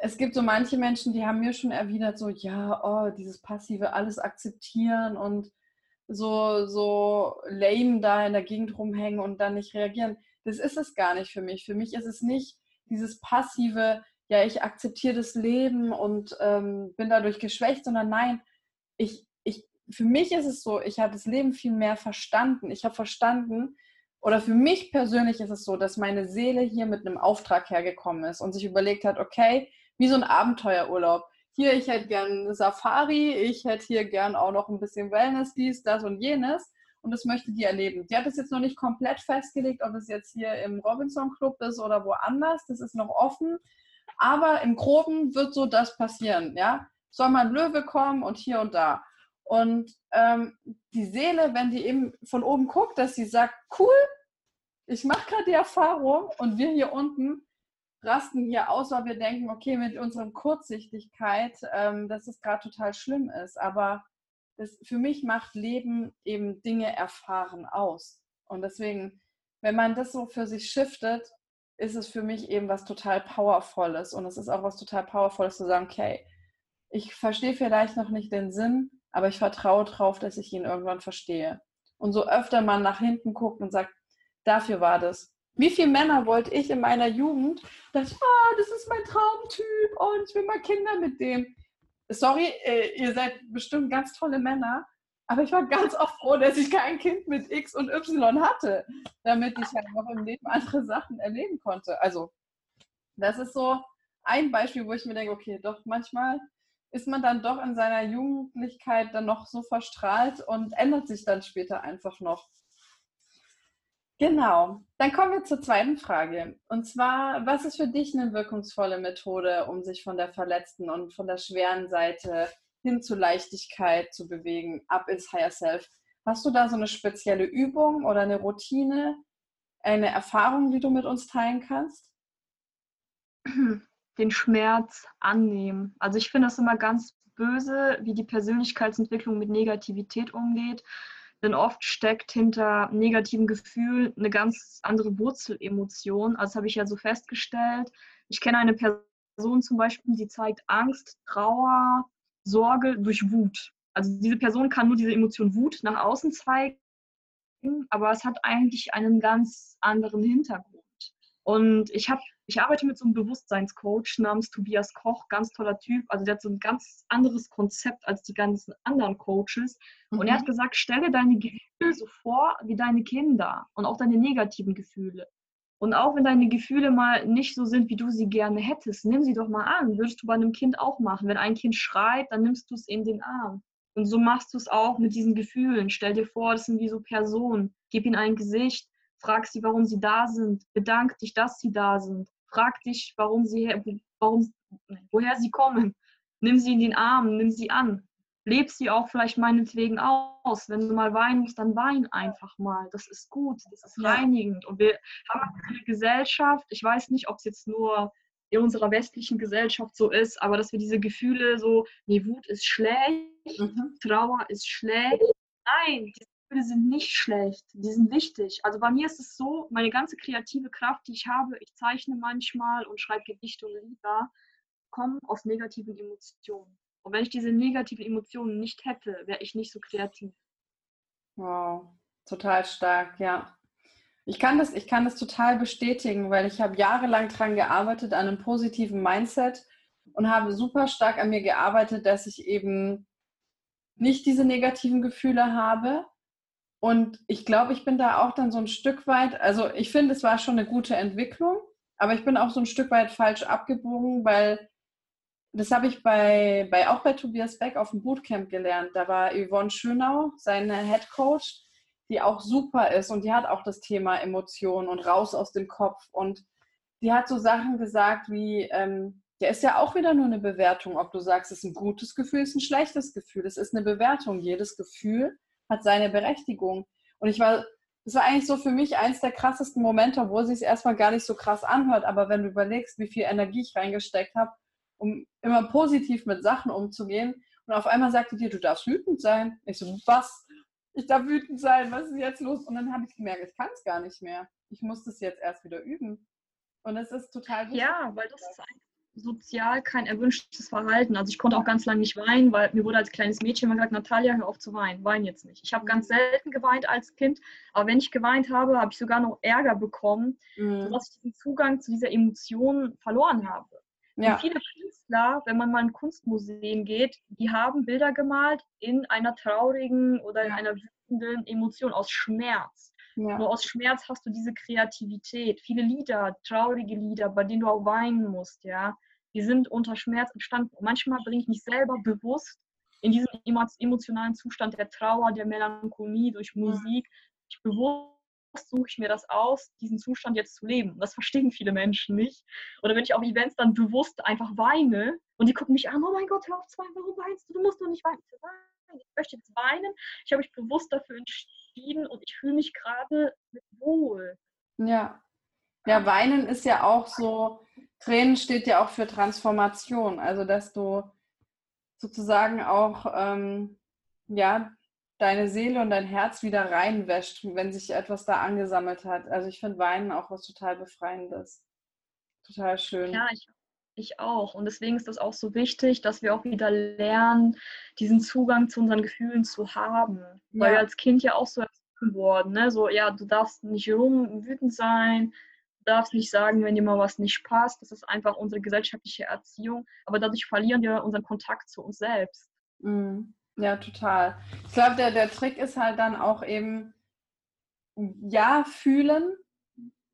es gibt so manche Menschen, die haben mir schon erwidert, so, ja, oh, dieses passive alles akzeptieren und so, so lame da in der Gegend rumhängen und dann nicht reagieren. Das ist es gar nicht für mich. Für mich ist es nicht dieses passive, ja, ich akzeptiere das Leben und ähm, bin dadurch geschwächt, sondern nein, ich, für mich ist es so, ich habe das Leben viel mehr verstanden. Ich habe verstanden, oder für mich persönlich ist es so, dass meine Seele hier mit einem Auftrag hergekommen ist und sich überlegt hat, okay, wie so ein Abenteuerurlaub. Hier, ich hätte gern eine Safari, ich hätte hier gern auch noch ein bisschen Wellness, dies, das und jenes. Und das möchte die erleben. Die hat es jetzt noch nicht komplett festgelegt, ob es jetzt hier im Robinson Club ist oder woanders. Das ist noch offen. Aber im Groben wird so das passieren, ja. Soll mal ein Löwe kommen und hier und da. Und ähm, die Seele, wenn die eben von oben guckt, dass sie sagt, cool, ich mache gerade die Erfahrung und wir hier unten rasten hier aus, weil wir denken, okay, mit unserer Kurzsichtigkeit, ähm, dass es gerade total schlimm ist. Aber das, für mich macht Leben eben Dinge erfahren aus. Und deswegen, wenn man das so für sich shiftet, ist es für mich eben was total Powervolles. Und es ist auch was total Powervolles zu sagen, okay, ich verstehe vielleicht noch nicht den Sinn, aber ich vertraue darauf, dass ich ihn irgendwann verstehe. Und so öfter man nach hinten guckt und sagt, dafür war das. Wie viele Männer wollte ich in meiner Jugend, dass, oh, das ist mein Traumtyp und ich will mal Kinder mit dem. Sorry, äh, ihr seid bestimmt ganz tolle Männer, aber ich war ganz oft froh, dass ich kein Kind mit X und Y hatte, damit ich halt noch im Leben andere Sachen erleben konnte. Also, das ist so ein Beispiel, wo ich mir denke, okay, doch manchmal ist man dann doch in seiner Jugendlichkeit dann noch so verstrahlt und ändert sich dann später einfach noch. Genau. Dann kommen wir zur zweiten Frage. Und zwar, was ist für dich eine wirkungsvolle Methode, um sich von der verletzten und von der schweren Seite hin zur Leichtigkeit zu bewegen, ab ins Higher Self? Hast du da so eine spezielle Übung oder eine Routine, eine Erfahrung, die du mit uns teilen kannst? [CLEARS THROAT] Den Schmerz annehmen. Also ich finde das immer ganz böse, wie die Persönlichkeitsentwicklung mit Negativität umgeht. Denn oft steckt hinter negativen Gefühlen eine ganz andere Wurzelemotion. Also das habe ich ja so festgestellt. Ich kenne eine Person zum Beispiel, die zeigt Angst, Trauer, Sorge durch Wut. Also diese Person kann nur diese Emotion Wut nach außen zeigen, aber es hat eigentlich einen ganz anderen Hintergrund. Und ich habe ich arbeite mit so einem Bewusstseinscoach namens Tobias Koch, ganz toller Typ. Also der hat so ein ganz anderes Konzept als die ganzen anderen Coaches. Mhm. Und er hat mhm. gesagt, stelle deine Gefühle so vor wie deine Kinder und auch deine negativen Gefühle. Und auch wenn deine Gefühle mal nicht so sind, wie du sie gerne hättest, nimm sie doch mal an. Würdest du bei einem Kind auch machen. Wenn ein Kind schreit, dann nimmst du es in den Arm. Und so machst du es auch mit diesen Gefühlen. Stell dir vor, das sind wie so Personen. Gib ihnen ein Gesicht, frag sie, warum sie da sind, bedank dich, dass sie da sind frag dich, warum sie, warum, woher sie kommen. Nimm sie in den Arm, nimm sie an. Leb sie auch vielleicht meinetwegen aus. Wenn du mal weinen musst, dann wein einfach mal. Das ist gut, das ist reinigend. Und wir haben eine Gesellschaft, ich weiß nicht, ob es jetzt nur in unserer westlichen Gesellschaft so ist, aber dass wir diese Gefühle so, nee, Wut ist schlecht, mhm. Trauer ist schlecht. Nein, diese Gefühle sind nicht schlecht, die sind wichtig. Also bei mir ist es so, meine ganze kreative Kraft, die ich habe, ich zeichne manchmal und schreibe Gedichte und Lieder, kommen aus negativen Emotionen. Und wenn ich diese negativen Emotionen nicht hätte, wäre ich nicht so kreativ. Wow, total stark, ja. Ich kann das, ich kann das total bestätigen, weil ich habe jahrelang daran gearbeitet, an einem positiven Mindset und habe super stark an mir gearbeitet, dass ich eben nicht diese negativen Gefühle habe, und ich glaube, ich bin da auch dann so ein Stück weit, also ich finde, es war schon eine gute Entwicklung, aber ich bin auch so ein Stück weit falsch abgebogen, weil das habe ich bei, bei, auch bei Tobias Beck auf dem Bootcamp gelernt. Da war Yvonne Schönau, seine Head Coach, die auch super ist und die hat auch das Thema Emotionen und raus aus dem Kopf. Und die hat so Sachen gesagt wie, ähm, der ist ja auch wieder nur eine Bewertung, ob du sagst, es ist ein gutes Gefühl, es ist ein schlechtes Gefühl. Es ist eine Bewertung. Jedes Gefühl hat seine Berechtigung. Und ich war, das war eigentlich so für mich eins der krassesten Momente, obwohl es sich erstmal gar nicht so krass anhört, aber wenn du überlegst, wie viel Energie ich reingesteckt habe, um immer positiv mit Sachen umzugehen, und auf einmal sagte dir, du darfst wütend sein. Ich so, was? Ich darf wütend sein, was ist jetzt los? Und dann habe ich gemerkt, ich kann es gar nicht mehr. Ich muss das jetzt erst wieder üben. Und es ist total wichtig. Ja, weil das ist einfach sozial kein erwünschtes Verhalten. Also ich konnte auch ganz lange nicht weinen, weil mir wurde als kleines Mädchen immer gesagt, Natalia, hör auf zu weinen, wein jetzt nicht. Ich habe ganz selten geweint als Kind, aber wenn ich geweint habe, habe ich sogar noch Ärger bekommen, mhm. sodass ich den Zugang zu dieser Emotion verloren habe. Ja. Und viele Künstler, wenn man mal in Kunstmuseen geht, die haben Bilder gemalt in einer traurigen oder in einer wütenden Emotion aus Schmerz. Ja. Nur aus Schmerz hast du diese Kreativität. Viele Lieder, traurige Lieder, bei denen du auch weinen musst, ja die sind unter Schmerz entstanden. Und manchmal bringe ich mich selber bewusst in diesen emotionalen Zustand der Trauer, der Melancholie durch Musik. Ich bewusst suche ich mir das aus, diesen Zustand jetzt zu leben. Das verstehen viele Menschen nicht. Oder wenn ich auf Events dann bewusst einfach weine und die gucken mich an, oh mein Gott, hör auf zu weinen, warum weinst du? Du musst doch nicht weinen. Ich möchte jetzt weinen. Ich habe mich bewusst dafür entschieden und ich fühle mich gerade wohl. Ja. Ja, weinen ist ja auch so, Tränen steht ja auch für Transformation, also dass du sozusagen auch ähm, ja, deine Seele und dein Herz wieder reinwäscht, wenn sich etwas da angesammelt hat. Also ich finde Weinen auch was total Befreiendes. Total schön. Ja, ich, ich auch. Und deswegen ist das auch so wichtig, dass wir auch wieder lernen, diesen Zugang zu unseren Gefühlen zu haben. Ja. Weil wir als Kind ja auch so erzogen wurden. Ne? So, ja, du darfst nicht rum wütend sein, darfst nicht sagen, wenn dir mal was nicht passt. Das ist einfach unsere gesellschaftliche Erziehung. Aber dadurch verlieren wir unseren Kontakt zu uns selbst. Mhm. Ja, total. Ich glaube, der, der Trick ist halt dann auch eben, ja, fühlen,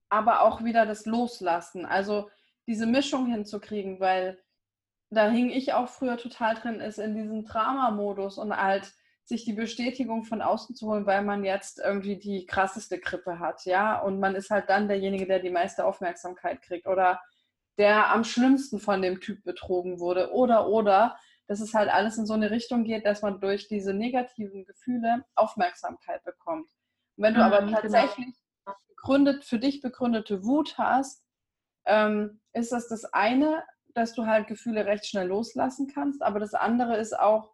aber auch wieder das Loslassen. Also diese Mischung hinzukriegen, weil da hing ich auch früher total drin, ist in diesem Drama-Modus und halt sich die Bestätigung von außen zu holen, weil man jetzt irgendwie die krasseste Grippe hat, ja, und man ist halt dann derjenige, der die meiste Aufmerksamkeit kriegt oder der am schlimmsten von dem Typ betrogen wurde oder oder dass es halt alles in so eine Richtung geht, dass man durch diese negativen Gefühle Aufmerksamkeit bekommt. Und wenn du mhm, aber genau. tatsächlich genau. begründet, für dich begründete Wut hast, ähm, ist das das eine, dass du halt Gefühle recht schnell loslassen kannst, aber das andere ist auch,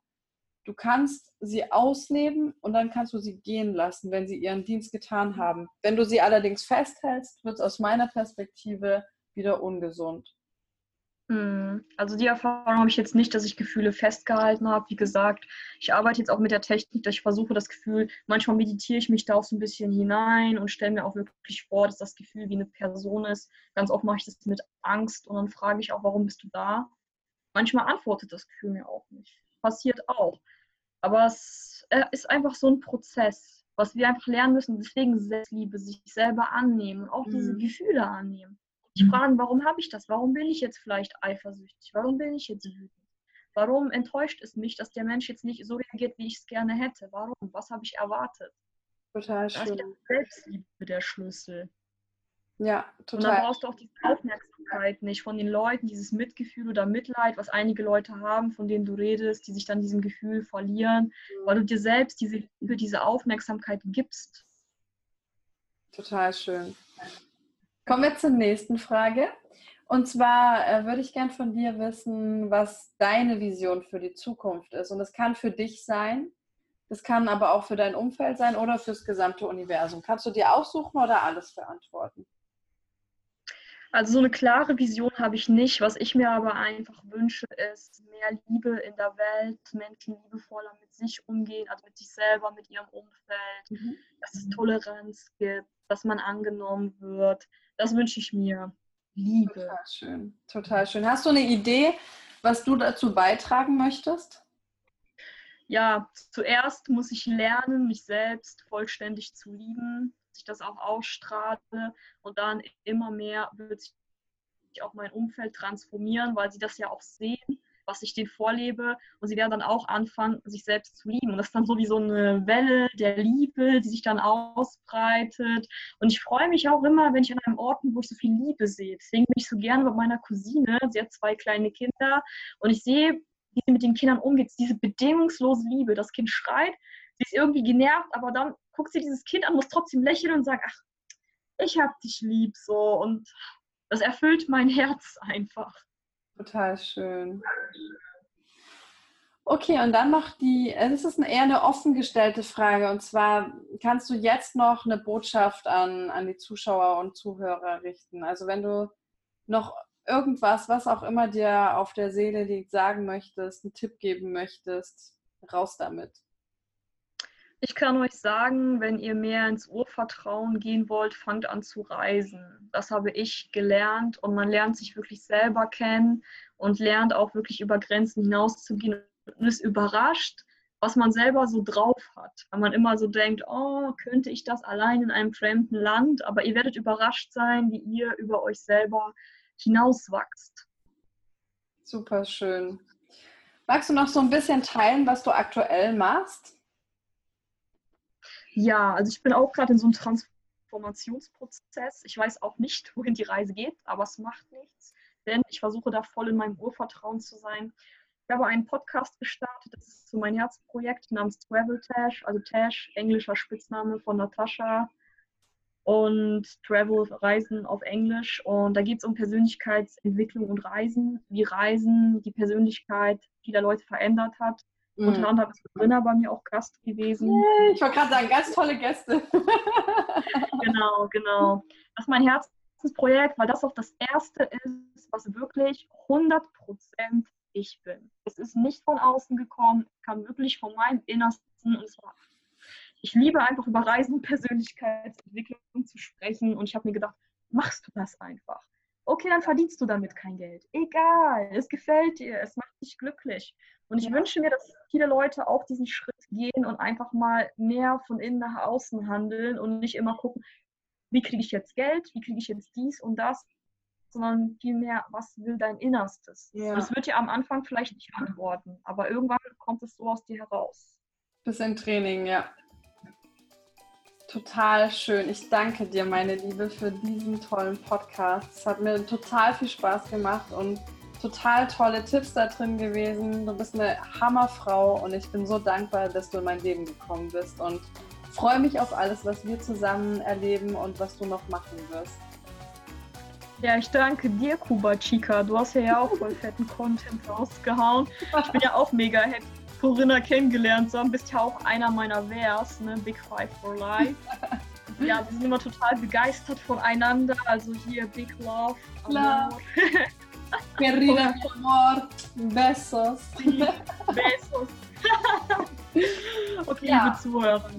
du kannst sie ausleben und dann kannst du sie gehen lassen, wenn sie ihren Dienst getan haben. Wenn du sie allerdings festhältst, wird es aus meiner Perspektive wieder ungesund. Hm, also die Erfahrung habe ich jetzt nicht, dass ich Gefühle festgehalten habe. Wie gesagt, ich arbeite jetzt auch mit der Technik, dass ich versuche das Gefühl, manchmal meditiere ich mich da auch so ein bisschen hinein und stelle mir auch wirklich vor, dass das Gefühl wie eine Person ist. Ganz oft mache ich das mit Angst und dann frage ich auch, warum bist du da? Manchmal antwortet das Gefühl mir auch nicht. Passiert auch. Aber es äh, ist einfach so ein Prozess, was wir einfach lernen müssen. Deswegen Selbstliebe, sich selber annehmen und auch mhm. diese Gefühle annehmen. Ich mhm. frage, warum habe ich das? Warum bin ich jetzt vielleicht eifersüchtig? Warum bin ich jetzt wütend? Warum enttäuscht es mich, dass der Mensch jetzt nicht so reagiert, wie ich es gerne hätte? Warum? Was habe ich erwartet? Total schön. Das ist Selbstliebe der Schlüssel. Ja, total. Und dann brauchst du auch diese Aufmerksamkeit nicht von den Leuten, dieses Mitgefühl oder Mitleid, was einige Leute haben, von denen du redest, die sich dann diesem Gefühl verlieren, mhm. weil du dir selbst diese Liebe, diese Aufmerksamkeit gibst. Total schön. Kommen wir zur nächsten Frage. Und zwar äh, würde ich gern von dir wissen, was deine Vision für die Zukunft ist. Und das kann für dich sein, das kann aber auch für dein Umfeld sein oder fürs gesamte Universum. Kannst du dir aussuchen oder alles verantworten? Also so eine klare Vision habe ich nicht. Was ich mir aber einfach wünsche, ist mehr Liebe in der Welt, Menschen liebevoller mit sich umgehen, also mit sich selber, mit ihrem Umfeld, mhm. dass es Toleranz gibt, dass man angenommen wird, das wünsche ich mir. Liebe. Total schön. Total schön. Hast du eine Idee, was du dazu beitragen möchtest? Ja, zuerst muss ich lernen, mich selbst vollständig zu lieben, ich das auch ausstrahle und dann immer mehr wird sich auch mein Umfeld transformieren, weil sie das ja auch sehen was ich denen vorlebe. Und sie werden dann auch anfangen, sich selbst zu lieben. Und das ist dann so wie so eine Welle der Liebe, die sich dann ausbreitet. Und ich freue mich auch immer, wenn ich an einem Ort bin, wo ich so viel Liebe sehe. Deswegen bin ich so gerne bei meiner Cousine. Sie hat zwei kleine Kinder. Und ich sehe, wie sie mit den Kindern umgeht. Diese bedingungslose Liebe. Das Kind schreit, sie ist irgendwie genervt, aber dann guckt sie dieses Kind an, muss trotzdem lächeln und sagt, ach, ich hab dich lieb so. Und das erfüllt mein Herz einfach. Total schön. Okay, und dann noch die, es ist eher eine offen gestellte Frage. Und zwar, kannst du jetzt noch eine Botschaft an, an die Zuschauer und Zuhörer richten? Also wenn du noch irgendwas, was auch immer dir auf der Seele liegt, sagen möchtest, einen Tipp geben möchtest, raus damit. Ich kann euch sagen, wenn ihr mehr ins Urvertrauen gehen wollt, fangt an zu reisen. Das habe ich gelernt und man lernt sich wirklich selber kennen und lernt auch wirklich über Grenzen hinauszugehen und ist überrascht, was man selber so drauf hat. Weil man immer so denkt, oh, könnte ich das allein in einem fremden Land? Aber ihr werdet überrascht sein, wie ihr über euch selber hinauswachst. Super schön. Magst du noch so ein bisschen teilen, was du aktuell machst? Ja, also ich bin auch gerade in so einem Transformationsprozess. Ich weiß auch nicht, [LAUGHS] wohin die Reise geht, aber es macht nichts, denn ich versuche da voll in meinem Urvertrauen zu sein. Ich habe einen Podcast gestartet, das ist so mein Herzprojekt namens Travel Tash, also Tash, englischer Spitzname von Natascha und Travel, Reisen auf Englisch. Und da geht es um Persönlichkeitsentwicklung und Reisen, wie Reisen die Persönlichkeit vieler Leute verändert hat Mhm. Unter anderem ist Corinna bei mir auch Gast gewesen. Yeah, ich wollte gerade sagen, ganz tolle Gäste. [LAUGHS] genau, genau. Das ist mein Herzensprojekt, weil das auch das erste ist, was wirklich 100% ich bin. Es ist nicht von außen gekommen, kam wirklich von meinem Innersten und es war ich liebe einfach über Reisen und Persönlichkeitsentwicklung zu sprechen und ich habe mir gedacht, machst du das einfach. Okay, dann verdienst du damit kein Geld. Egal, es gefällt dir, es dich glücklich. Und ich ja. wünsche mir, dass viele Leute auch diesen Schritt gehen und einfach mal mehr von innen nach außen handeln und nicht immer gucken, wie kriege ich jetzt Geld, wie kriege ich jetzt dies und das, sondern vielmehr, was will dein Innerstes? Ja. Das wird dir am Anfang vielleicht nicht antworten, aber irgendwann kommt es so aus dir heraus. Bisschen Training, ja. Total schön. Ich danke dir, meine Liebe, für diesen tollen Podcast. Es hat mir total viel Spaß gemacht und total tolle Tipps da drin gewesen. Du bist eine Hammerfrau und ich bin so dankbar, dass du in mein Leben gekommen bist und freue mich auf alles, was wir zusammen erleben und was du noch machen wirst. Ja, ich danke dir, Kuba Chica. Du hast ja auch voll fetten Content rausgehauen. Ich bin ja auch mega happy Corinna kennengelernt zu haben. Bist ja auch einer meiner Vers, ne? Big Five for Life. ja, wir sind immer total begeistert voneinander. Also hier Big Love. Love. [LAUGHS] Querida amor. Besos. Besos. [LAUGHS] okay, ja. liebe Zuhörer.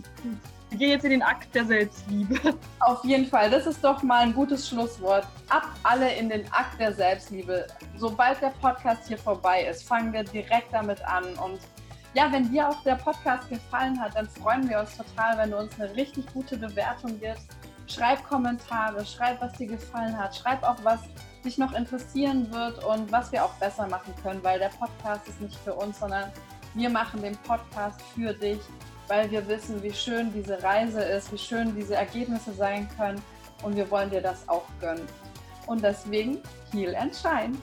Wir gehen jetzt in den Akt der Selbstliebe. Auf jeden Fall, das ist doch mal ein gutes Schlusswort. Ab alle in den Akt der Selbstliebe. Sobald der Podcast hier vorbei ist, fangen wir direkt damit an und ja, wenn dir auch der Podcast gefallen hat, dann freuen wir uns total, wenn du uns eine richtig gute Bewertung gibst. Schreib Kommentare, schreib, was dir gefallen hat, schreib auch, was dich noch interessieren wird und was wir auch besser machen können, weil der Podcast ist nicht für uns, sondern wir machen den Podcast für dich, weil wir wissen, wie schön diese Reise ist, wie schön diese Ergebnisse sein können und wir wollen dir das auch gönnen. Und deswegen Heal and Shine.